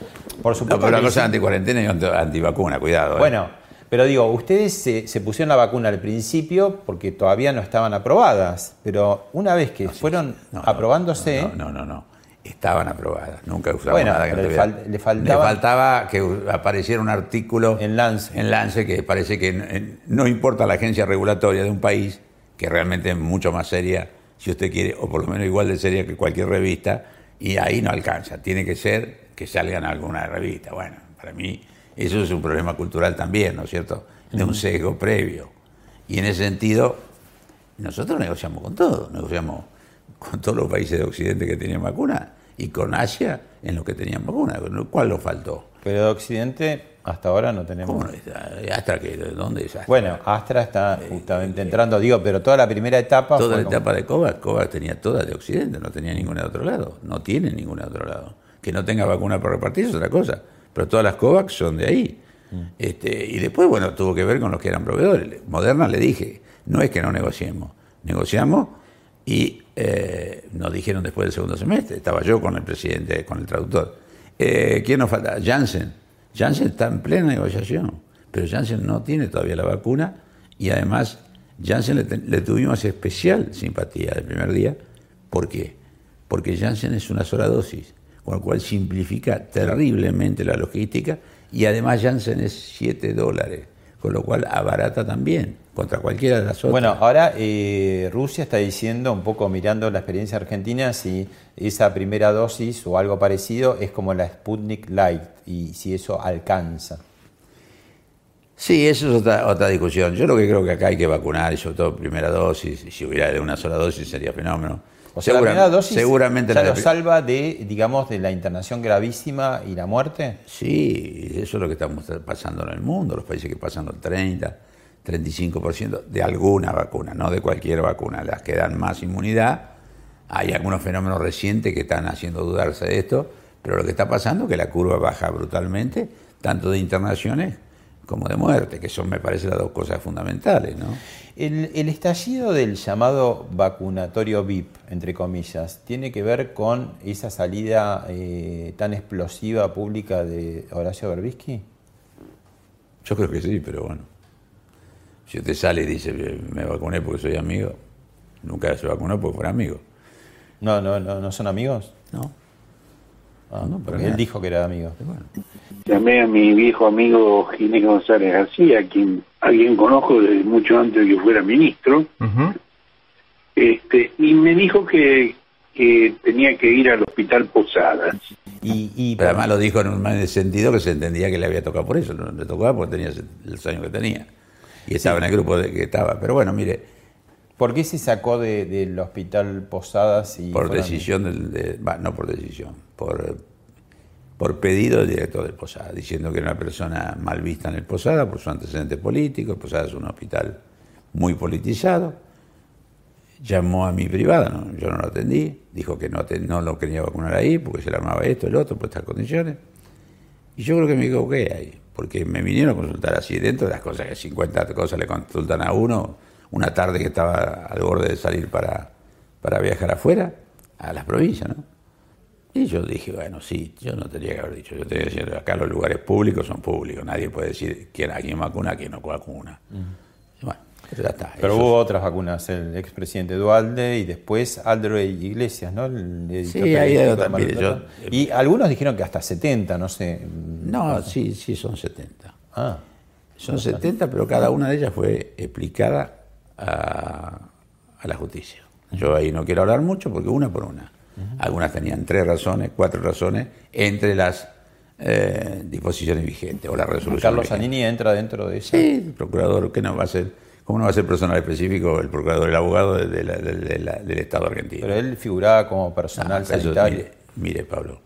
por supuesto. No, pero la cosa es anticuarentena y antivacuna, cuidado. ¿eh? Bueno. Pero digo, ustedes se, pusieron la vacuna al principio porque todavía no estaban aprobadas, pero una vez que fueron aprobándose... no, no. no estaban aprobadas, nunca usamos nada que le, le, faltaba, le, faltaba, que apareciera un artículo en Lance. en Lance que parece que no importa la agencia regulatoria de un país, que realmente es mucho más seria, si usted quiere, o por lo menos igual de seria que cualquier revista, y ahí no alcanza, tiene que ser que salgan alguna revista. Bueno, para mí eso es un problema cultural también, ¿no es cierto? De un sesgo previo. Y en ese sentido, nosotros negociamos con todo, negociamos con todos los países de Occidente que tenían vacuna y con Asia en los que tenían vacuna. ¿Cuál lo faltó? Pero de Occidente hasta ahora no tenemos. ¿Cómo ¿Astra qué? ¿Dónde es Astra? Bueno, Astra está eh, justamente entrando, digo, pero toda la primera etapa. Toda la etapa de COVAX, COVAX tenía toda de Occidente, no tenía ninguna de otro lado. No tiene ninguna de otro lado. Que no tenga vacuna por repartir es otra cosa. Pero todas las COVAX son de ahí. Mm. Este, y después, bueno, tuvo que ver con los que eran proveedores. Moderna le dije, no es que no negociemos, negociamos y eh, nos dijeron después del segundo semestre, estaba yo con el presidente, con el traductor. Eh, ¿Quién nos falta? Janssen. Janssen está en plena negociación, pero Janssen no tiene todavía la vacuna y además Janssen le, tuvimos especial simpatía el primer día. ¿Por qué? Porque Janssen es una sola dosis, con lo cual simplifica terriblemente la logística y además Janssen es 7 dólares, con lo cual abarata también contra cualquiera de las otras. Bueno, ahora eh, Rusia está diciendo, un poco mirando la experiencia argentina, si esa primera dosis o algo parecido es como la Sputnik Light y si eso alcanza. Sí, eso es otra, otra discusión. Yo lo que creo que acá hay que vacunar, y sobre todo primera dosis, y si hubiera de una sola dosis sería fenómeno. O sea, la primera dosis seguramente ya lo salva de, digamos, de la internación gravísima y la muerte. Sí, eso es lo que estamos pasando en el mundo, los países que pasan los 30, 35% de alguna vacuna, no de cualquier vacuna, las que dan más inmunidad. Hay algunos fenómenos recientes que están haciendo dudarse de esto, pero lo que está pasando es que la curva baja brutalmente, tanto de internaciones como de muerte, que son, me parece, las dos cosas fundamentales. ¿no? El, estallido del llamado vacunatorio VIP, entre comillas, ¿tiene que ver con esa salida eh, tan explosiva pública de Horacio Berbisky? Yo creo que sí, pero bueno. Si usted sale y dice, me vacuné porque soy amigo, nunca se vacunó porque fuera amigo. No, no, no, ¿no son amigos? No. Ah, no, porque él dijo que era amigo. Llamé a mi viejo amigo Ginés González García, quien alguien conozco desde mucho antes de que fuera ministro, este, y me dijo que, que tenía que ir al hospital Posadas. Y, Pero además lo dijo en un sentido que se entendía que le había tocado por eso, no le tocaba porque tenía el años que tenía. Y estaba en el grupo de que estaba. Pero bueno, mire, ¿Por qué se sacó del hospital Posadas? Y por decisión, del, no por decisión, por, por pedido del director del Posada, diciendo que era una persona mal vista en el Posada por su antecedente político. El Posada es un hospital muy politizado. Llamó a mi privada, yo no lo atendí, dijo que no, no lo quería vacunar ahí porque se le armaba esto, el otro, por estas condiciones. Y yo creo que me equivoqué ahí, porque me vinieron a consultar así, dentro de las cosas que 50 cosas le consultan a uno, una tarde que estaba al borde de salir para, para viajar afuera, a las provincias, ¿no? Y yo dije, bueno, sí, yo no tenía que haber dicho, yo que decir, acá los lugares públicos son públicos, nadie puede decir quién, a quién vacuna, a quién no vacuna. Bueno, pero ya está. Pero hubo otras vacunas, el expresidente Dualde y después Aldro Iglesias, ¿no? sí, ahí hay también. y algunos dijeron que hasta 70, no sé. No, sí, sí, son 70. Ah. Son 70, pero cada una de ellas fue explicada a, la justicia. Yo ahí no quiero hablar mucho porque una por una. Algunas tenían tres razones, cuatro razones entre las eh, disposiciones vigentes o la resolución. Carlos Zanini entra dentro de eso. Sí, el procurador, ¿qué no va a ser? ¿Cómo no va a ser personal específico el procurador, el abogado del Estado argentino? Pero él figuraba como personal ah, sanitario. mire, Pablo,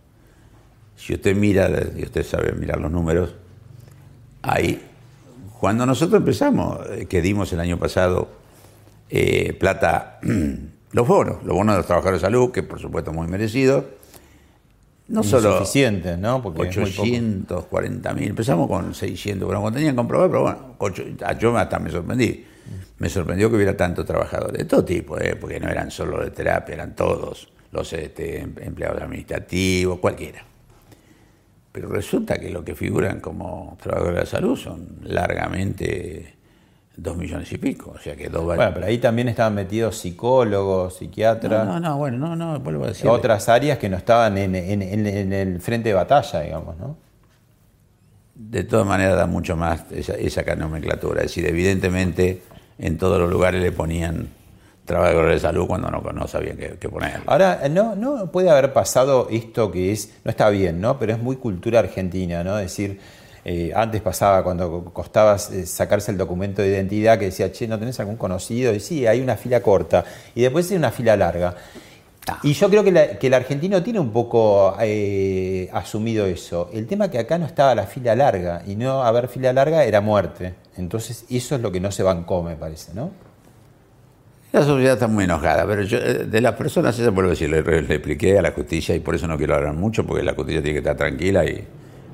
si usted mira, y usted sabe mirar los números, ahí, cuando nosotros empezamos, eh, que dimos el año pasado eh, plata, los bonos, los bonos de los trabajadores de salud, que por supuesto muy merecidos. No solo. Suficientes, ¿no? Porque 840 mil. Empezamos con 600, bueno, cuando tenían comprobado, pero bueno, yo hasta me sorprendí. Me sorprendió que hubiera tantos trabajadores, de todo tipo, ¿eh? porque no eran solo de terapia, eran todos los este, em, empleados administrativos, cualquiera. Pero resulta que los que figuran como trabajadores de la salud son largamente dos millones y pico. O sea que dos Bueno, pero ahí también estaban metidos psicólogos, psiquiatras. No, no, bueno, no, no, vuelvo a decir. Otras áreas que no estaban en, el frente de batalla, digamos, ¿no? De todas maneras da mucho más esa, esa nomenclatura. Es decir, evidentemente en todos los lugares le ponían trabajadores de salud cuando no, no sabían qué, poner. Ahora, no, no puede haber pasado esto que es, no está bien, ¿no? Pero es muy cultura argentina, ¿no? Es decir, eh, antes pasaba cuando costaba eh, sacarse el documento de identidad que decía, che, ¿no tenés algún conocido? Y sí, hay una fila corta. Y después hay una fila larga. Y yo creo que, el argentino tiene un poco eh, asumido eso. El tema que acá no estaba la fila larga y no haber fila larga era muerte. Entonces eso es lo que no se bancó, me parece, ¿no? La sociedad está muy enojada, pero yo, de las personas, eso vuelvo a decir, le, le, expliqué a la justicia y por eso no quiero hablar mucho, porque la justicia tiene que estar tranquila y,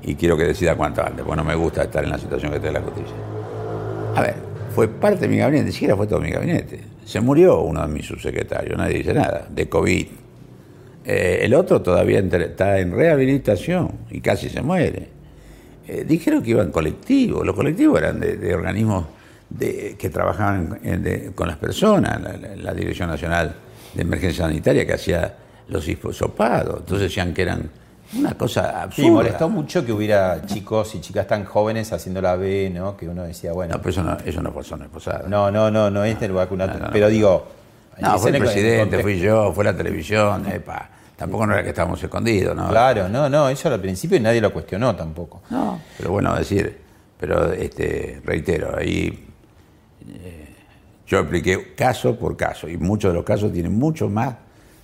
y quiero que decida cuánto antes, porque no me gusta estar en la situación que está la justicia. A ver, fue parte de mi gabinete, ni siquiera fue todo mi gabinete. Se murió uno de mis subsecretarios, nadie dice nada, de COVID. Eh, el otro todavía está en rehabilitación y casi se muere. Eh, dijeron que iban colectivos, los colectivos eran de, organismos que trabajaban con las personas, la, Dirección Nacional de Emergencia Sanitaria que hacía los hisopados, entonces decían que eran una cosa absurda. Sí, molestó mucho que hubiera chicos y chicas tan jóvenes haciendo la B, ¿no? Que uno decía, bueno. No, pero eso no, eso no fue zona posada. No, no, no, no es del vacunatorio. pero digo. No, fue el presidente, fui yo, fue la televisión, epa. Tampoco no era que estábamos escondidos, ¿no? Claro, no, no, eso al principio nadie lo cuestionó tampoco. No, pero bueno, decir, pero este, reitero, ahí eh, yo expliqué caso por caso y muchos de los casos tienen mucho más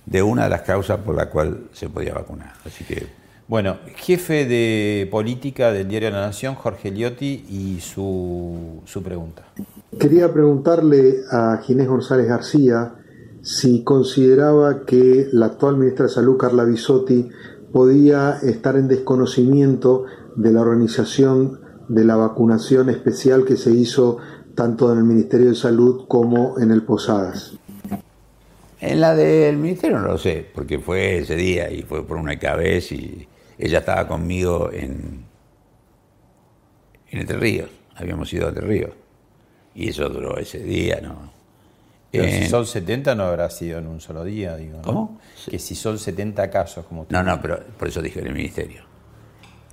de una de las causas por la cual se podía vacunar. Así que bueno, jefe de política del diario La Nación, Jorge Liotti, y su, su pregunta. Quería preguntarle a Ginés González García si consideraba que la actual ministra de Salud, Carla Bisotti, podía estar en desconocimiento de la organización de la vacunación especial que se hizo tanto en el Ministerio de Salud como en el Posadas. En la del Ministerio no lo sé, porque fue ese día y fue por una cabeza y ella estaba conmigo en, en Entre Ríos, habíamos ido a Entre Ríos. Y eso duró ese día, ¿no? Pero si son 70 no habrá sido en un solo día, digo. ¿Cómo? Que si son 70 casos, como No, no, pero por eso dije en el ministerio.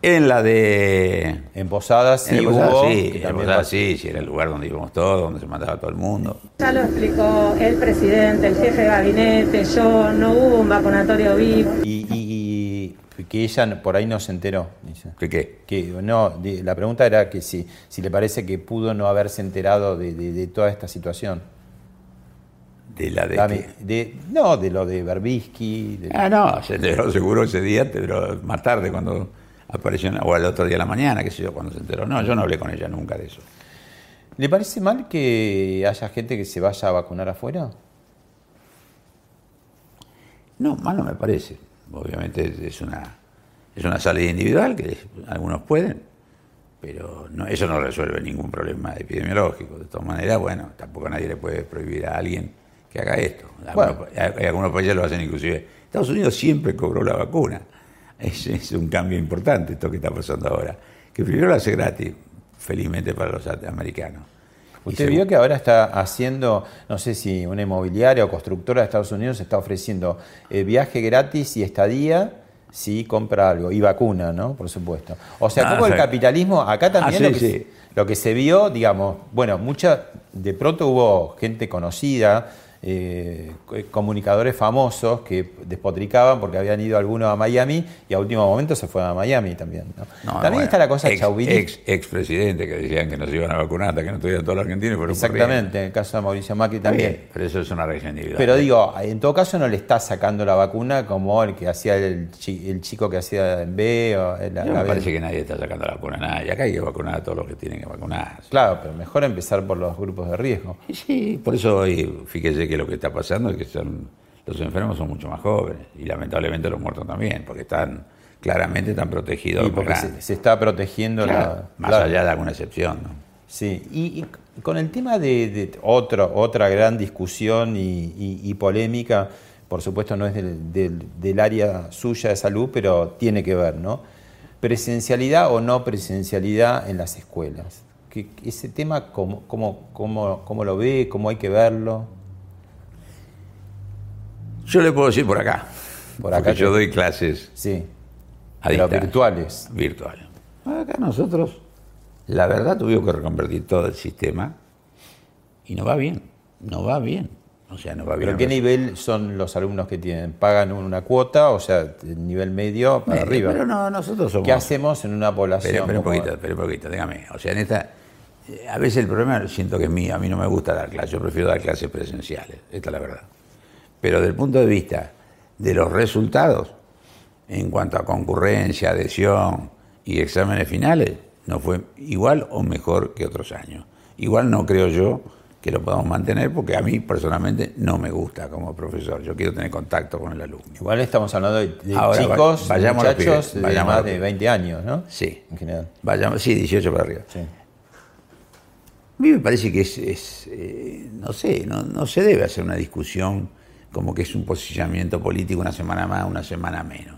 En la de. En Posadas sí en hubo. sí, en Posadas sí, sí, era el lugar donde íbamos todos, donde se mandaba todo el mundo. Ya lo explicó el presidente, el jefe de gabinete, yo, no hubo un vacunatorio VIP. Y, y, y que ella por ahí no se enteró, dice. ¿Qué qué? Que, no, de- la pregunta era que si, si le parece que pudo no haberse enterado de, de- de toda esta situación. De la de. Dame- de- no, de lo de Berbisky. de- Ah, no, se enteró seguro ese día, pero más tarde cuando apareció, o el otro día a la mañana, qué sé yo, cuando se enteró. No, yo no hablé con ella nunca de eso. ¿Le parece mal que haya gente que se vaya a vacunar afuera? No, mal no me parece. Obviamente es una, es una salida individual que algunos pueden, pero no, eso no resuelve ningún problema epidemiológico. De todas maneras, bueno, tampoco nadie le puede prohibir a alguien que haga esto. Algunos, hay- algunos países lo hacen inclusive. Estados Unidos siempre cobró la vacuna. Es, es un cambio importante esto que está pasando ahora. Que primero lo hace gratis, felizmente para los americanos. Usted vio que ahora está haciendo, no sé si una inmobiliaria o constructora de Estados Unidos está ofreciendo eh, viaje gratis y estadía si compra algo y vacuna, ¿no? Por supuesto. O sea, Ah, como el o sea- capitalismo, acá también Ah, lo, que, sí. Lo que se vio, digamos, bueno, mucha, de pronto hubo gente conocida, eh, co- comunicadores famosos que despotricaban porque habían ido algunos a Miami y a último momento se fueron a Miami también. ¿no? No, también bueno, está la cosa ex, chauvinista. ex, expresidente que decían que nos iban a vacunar hasta que no estuvieran todos los argentinos. Pero Exactamente, en el caso de Mauricio Macri también. Pero eso es una individual. Pero digo, en todo caso no le está sacando la vacuna como el que hacía el, chi- el chico que hacía en B o la me B. parece que nadie está sacando la vacuna a nadie. Acá hay que vacunar a todos los que tienen que vacunar. Claro, pero mejor empezar por los grupos de riesgo. Sí, por eso hoy, fíjese que lo que está pasando es que son, los enfermos son mucho más jóvenes y lamentablemente los muertos también, porque están claramente están protegidos. Y porque se, se está protegiendo Claro, la. más claro. allá de alguna excepción. ¿no? Sí, y, y con el tema de, de otro, otra gran discusión y, y- y polémica, por supuesto no es del, del- del área suya de salud, pero tiene que ver, ¿no? Presencialidad o no presencialidad en las escuelas. Que ese tema, ¿cómo, cómo, cómo, cómo lo ve? ¿Cómo hay que verlo? Yo le puedo decir por acá. Por acá porque yo doy clases Sí, a pero distancia. virtuales. Virtuales. Acá nosotros, la verdad, tuvimos que reconvertir todo el sistema y no va bien. No va bien. O sea, no va bien. ¿Pero qué nivel son los alumnos que tienen? ¿Pagan una cuota? O sea, el nivel medio para arriba. Pero no, nosotros somos. ¿Qué hacemos en una población? Pero, pero un poquito, pero un poquito, dígame. O sea, en esta. eh, A veces el problema siento que es mío. A mí no me gusta dar clases. Yo prefiero dar clases presenciales. Esta es la verdad. Pero desde el punto de vista de los resultados, en cuanto a concurrencia, adhesión y exámenes finales, no fue igual o mejor que otros años. Igual no creo yo que lo podamos mantener porque a mí personalmente no me gusta como profesor. Yo quiero tener contacto con el alumno. Igual estamos hablando de, de Ahora, va- chicos, vayamos muchachos pibes, de vayamos más de pibes. 20 años, ¿no? Sí. En general. Vayamos, sí, 18 para arriba. Sí. A mí me parece que es, es, eh, no sé, no, no se debe hacer una discusión como que es un posicionamiento político una semana más, una semana menos.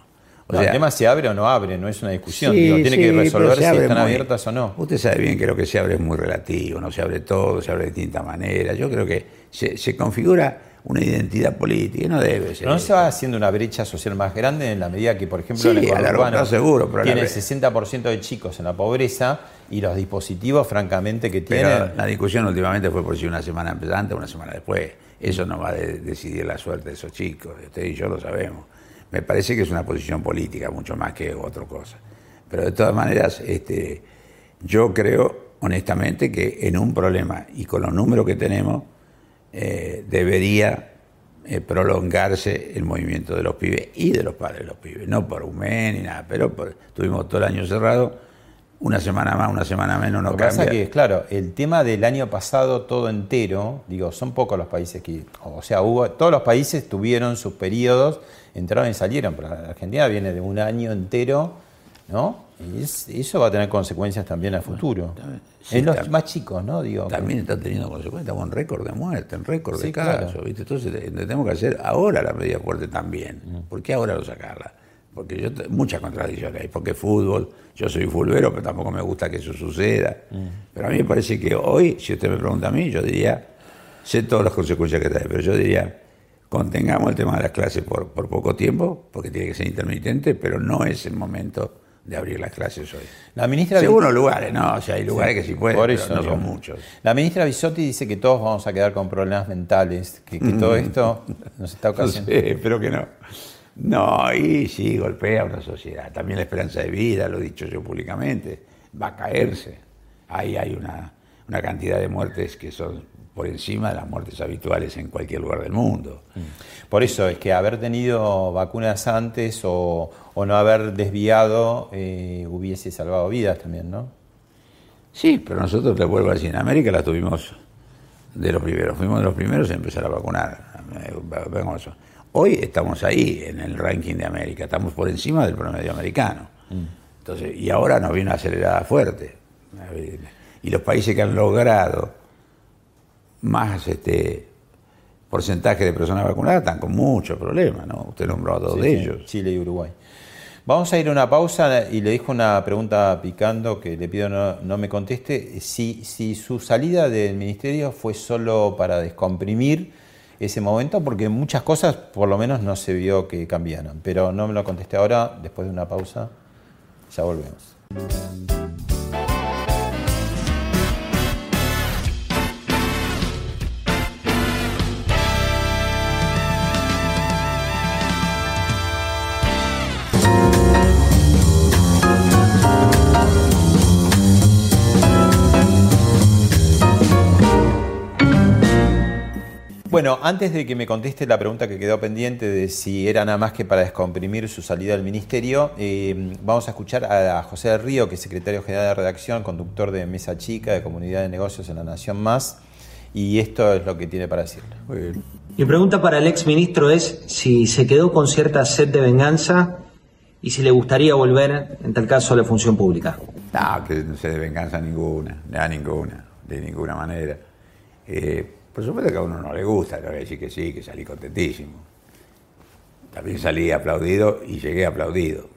O No, sea, el tema se abre o no abre, no es una discusión. sí, digo, tiene sí, que resolver si están muy- abiertas o no. Usted sabe bien que lo que se abre es muy relativo, no se abre todo, se abre de distintas maneras. Yo creo que se, se configura una identidad política y no debe ser. No se va haciendo una brecha social más grande en la medida que, por ejemplo, Sí, en el seguro, pero la tiene el vez- 60% de chicos en la pobreza y los dispositivos, francamente, que Pero tienen. la discusión últimamente fue por si una semana antes una semana después. Eso no va a de- decidir la suerte de esos chicos. Usted y yo lo sabemos. Me parece que es una posición política mucho más que otra cosa. Pero de todas maneras, este, yo creo honestamente que en un problema y con los números que tenemos, eh, debería eh, prolongarse el movimiento de los pibes y de los padres de los pibes. No por un mes ni nada, pero por, tuvimos todo el año cerrado. Una semana más, una semana menos, no Lo que cambia. pasa que, claro, el tema del año pasado todo entero, digo, son pocos los países que, o sea, hubo, todos los países tuvieron sus periodos, entraron y salieron, pero la Argentina viene de un año entero, ¿no? Y es- eso va a tener consecuencias también a futuro. sí, en los más chicos, ¿no? Digo, También está teniendo consecuencias, estamos en récord de muerte, en récord Sí, de claro. casos, ¿viste? Entonces tenemos que hacer ahora la medida fuerte también. Mm. ¿Por qué ahora no sacarla? Porque yo, te- mucha contradicción hay, porque fútbol, yo soy fulbero, pero tampoco me gusta que eso suceda. Mm. Pero a mí me parece que hoy, si usted me pregunta a mí, yo diría, sé todas las consecuencias que trae, pero yo diría, contengamos el tema de las clases por, por poco tiempo, porque tiene que ser intermitente, pero no es el momento de abrir las clases hoy. La ministra Según los lugares, no, o sea, hay lugares que sí pueden, por pero eso, no son muchos. La ministra Bisotti dice que todos vamos a quedar con problemas mentales, que, que todo Mm. esto nos está No ocasionando. sé, espero que no. No, y sí, golpea a una sociedad. También la esperanza de vida, lo he dicho yo públicamente, va a caerse. Ahí hay una, una cantidad de muertes que son por encima de las muertes habituales en cualquier lugar del mundo. Por eso es que haber tenido vacunas antes o, o no haber desviado eh, hubiese salvado vidas también, ¿no? Sí, pero nosotros, te vuelvo a decir, en América la tuvimos de los primeros. Fuimos de los primeros en empezar a vacunar. Eh, vemos eso. Hoy estamos ahí en el ranking de América, estamos por encima del promedio americano. Entonces, y ahora nos viene una acelerada fuerte. Y los países que han logrado más este porcentaje de personas vacunadas están con muchos problemas, ¿no? Usted nombró a dos Sí, de sí, ellos. Chile y Uruguay. Vamos a ir a una pausa y le dejo una pregunta picando que le pido no, no me conteste. Si, si su salida del ministerio fue solo para descomprimir ese momento, porque muchas cosas por lo menos no se vio que cambiaran. Pero no me lo contesté ahora, después de una pausa, ya volvemos. Bueno, antes de que me conteste la pregunta que quedó pendiente de si era nada más que para descomprimir su salida del ministerio, eh, vamos a escuchar a José del Río, que es secretario general de redacción, conductor de Mesa Chica, de Comunidad de Negocios en La Nación Más, y esto es lo que tiene para decirle. Mi pregunta para el ex ministro es si se quedó con cierta sed de venganza y si le gustaría volver, en tal caso, a la función pública. No, que no se de venganza ninguna, a ninguna, de ninguna manera. Eh, por supuesto que a uno no le gusta, le voy a decir que sí, que salí contentísimo. También salí aplaudido y llegué aplaudido,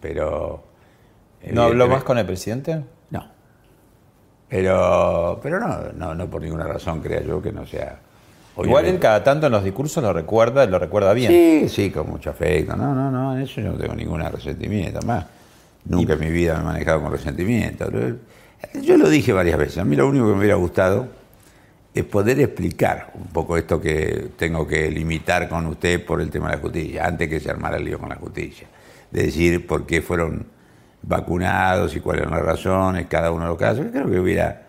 pero... ¿No habló más con el presidente? No. Pero, pero no, no, no por ninguna razón, crea yo, que no sea... Igual él cada tanto en los discursos lo recuerda, lo recuerda bien. Sí, sí, con mucho afecto. No, no, no, en eso yo no tengo ningún resentimiento. Más, nunca en mi vida me he manejado con resentimiento. Yo lo dije varias veces. A mí lo único que me hubiera gustado es poder explicar un poco esto que tengo que limitar con usted por el tema de la justicia, antes que se armara el lío con la justicia. De decir por qué fueron vacunados y cuáles eran las razones, cada uno de los casos. Creo que hubiera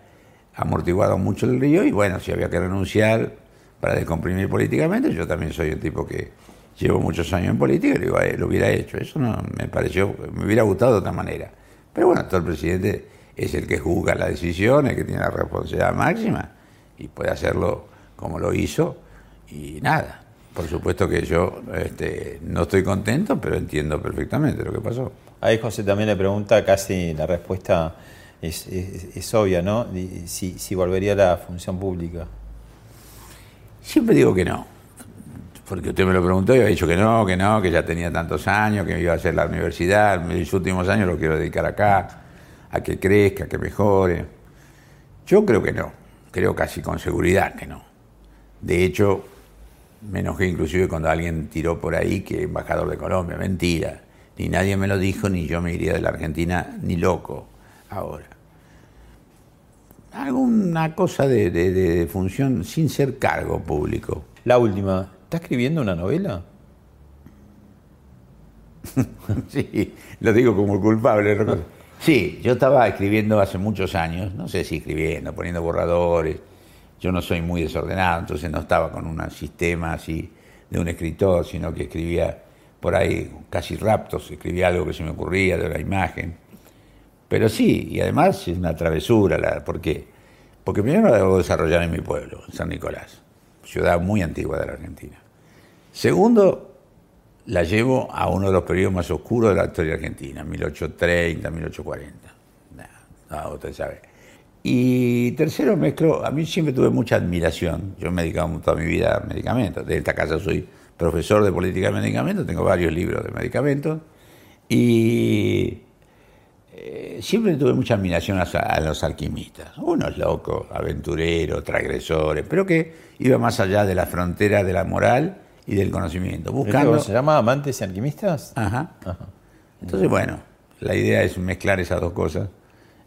amortiguado mucho el río y bueno, si había que renunciar para descomprimir políticamente, yo también soy un tipo que llevo muchos años en política y iba- lo hubiera hecho. Eso no me pareció, me hubiera gustado de otra manera. Pero bueno, todo el presidente es el que juzga las decisiones, que tiene la responsabilidad máxima y puede hacerlo como lo hizo y nada. Por supuesto que yo este, no estoy contento, pero entiendo perfectamente lo que pasó. Ahí José también le pregunta, casi la respuesta es, es- es obvia, ¿no? Si, si volvería a la función pública. Siempre digo que no. Porque usted me lo preguntó y había dicho que no, que no, que ya tenía tantos años, que iba a hacer la universidad. Mis últimos años los quiero dedicar acá, a que crezca, a que mejore. Yo creo que no. Creo casi con seguridad que no. De hecho, me enojé inclusive cuando alguien tiró por ahí que embajador de Colombia. Mentira. Ni nadie me lo dijo, ni yo me iría de la Argentina, ni loco ahora. Alguna cosa de, de- de función sin ser cargo público. La última, ¿está escribiendo una novela? sí, lo digo como culpable. ¿no? Sí, yo estaba escribiendo hace muchos años, no sé si escribiendo, poniendo borradores. Yo no soy muy desordenado, entonces no estaba con un sistema así de un escritor, sino que escribía por ahí casi raptos, escribía algo que se me ocurría de la imagen. Pero sí, y además es una travesura, la, ¿por qué? Porque primero la debo desarrollar en mi pueblo, San Nicolás, ciudad muy antigua de la Argentina. Segundo, la llevo a uno de los periodos más oscuros de la historia argentina, 1830, 1840. No, usted sabe. Y tercero, mezclo, a mí siempre tuve mucha admiración, yo me he dedicado toda mi vida a medicamentos, de esta casa soy profesor de política de medicamentos, tengo varios libros de medicamentos, y eh, siempre tuve mucha admiración a, los alquimistas, unos locos, aventureros, transgresores, pero que iba más allá de la frontera de la moral y del conocimiento. Buscando... ¿Se llama amantes y alquimistas? Ajá. Entonces, bueno, la idea es mezclar esas dos cosas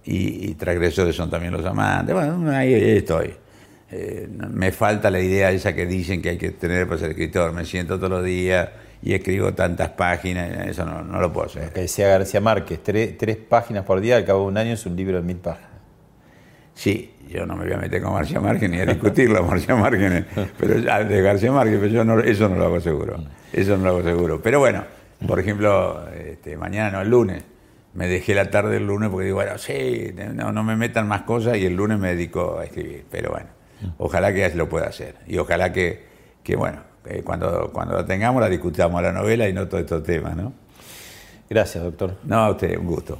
y, transgresores son también los amantes. Bueno, ahí, estoy. Eh, me falta la idea esa que dicen que hay que tener para ser escritor. Me siento todos los días y escribo tantas páginas, eso no, lo puedo hacer. que decía García Márquez, tres, páginas por día, al cabo de un año es un libro de mil páginas. Sí, yo no me voy a meter con García Márquez ni a discutirlo a García Márquez, pero de García Márquez, pero yo no, eso no lo hago seguro. Eso no lo hago seguro. Pero bueno, por ejemplo, este, mañana no, el lunes, me dejé la tarde el lunes porque digo, bueno, sí, no, no me metan más cosas y el lunes me dedico a escribir. Pero bueno, ojalá que lo pueda hacer. Y ojalá que, que bueno, cuando, cuando la tengamos la discutamos la novela y no todos estos temas, ¿no? Gracias, doctor. No, a usted, un gusto.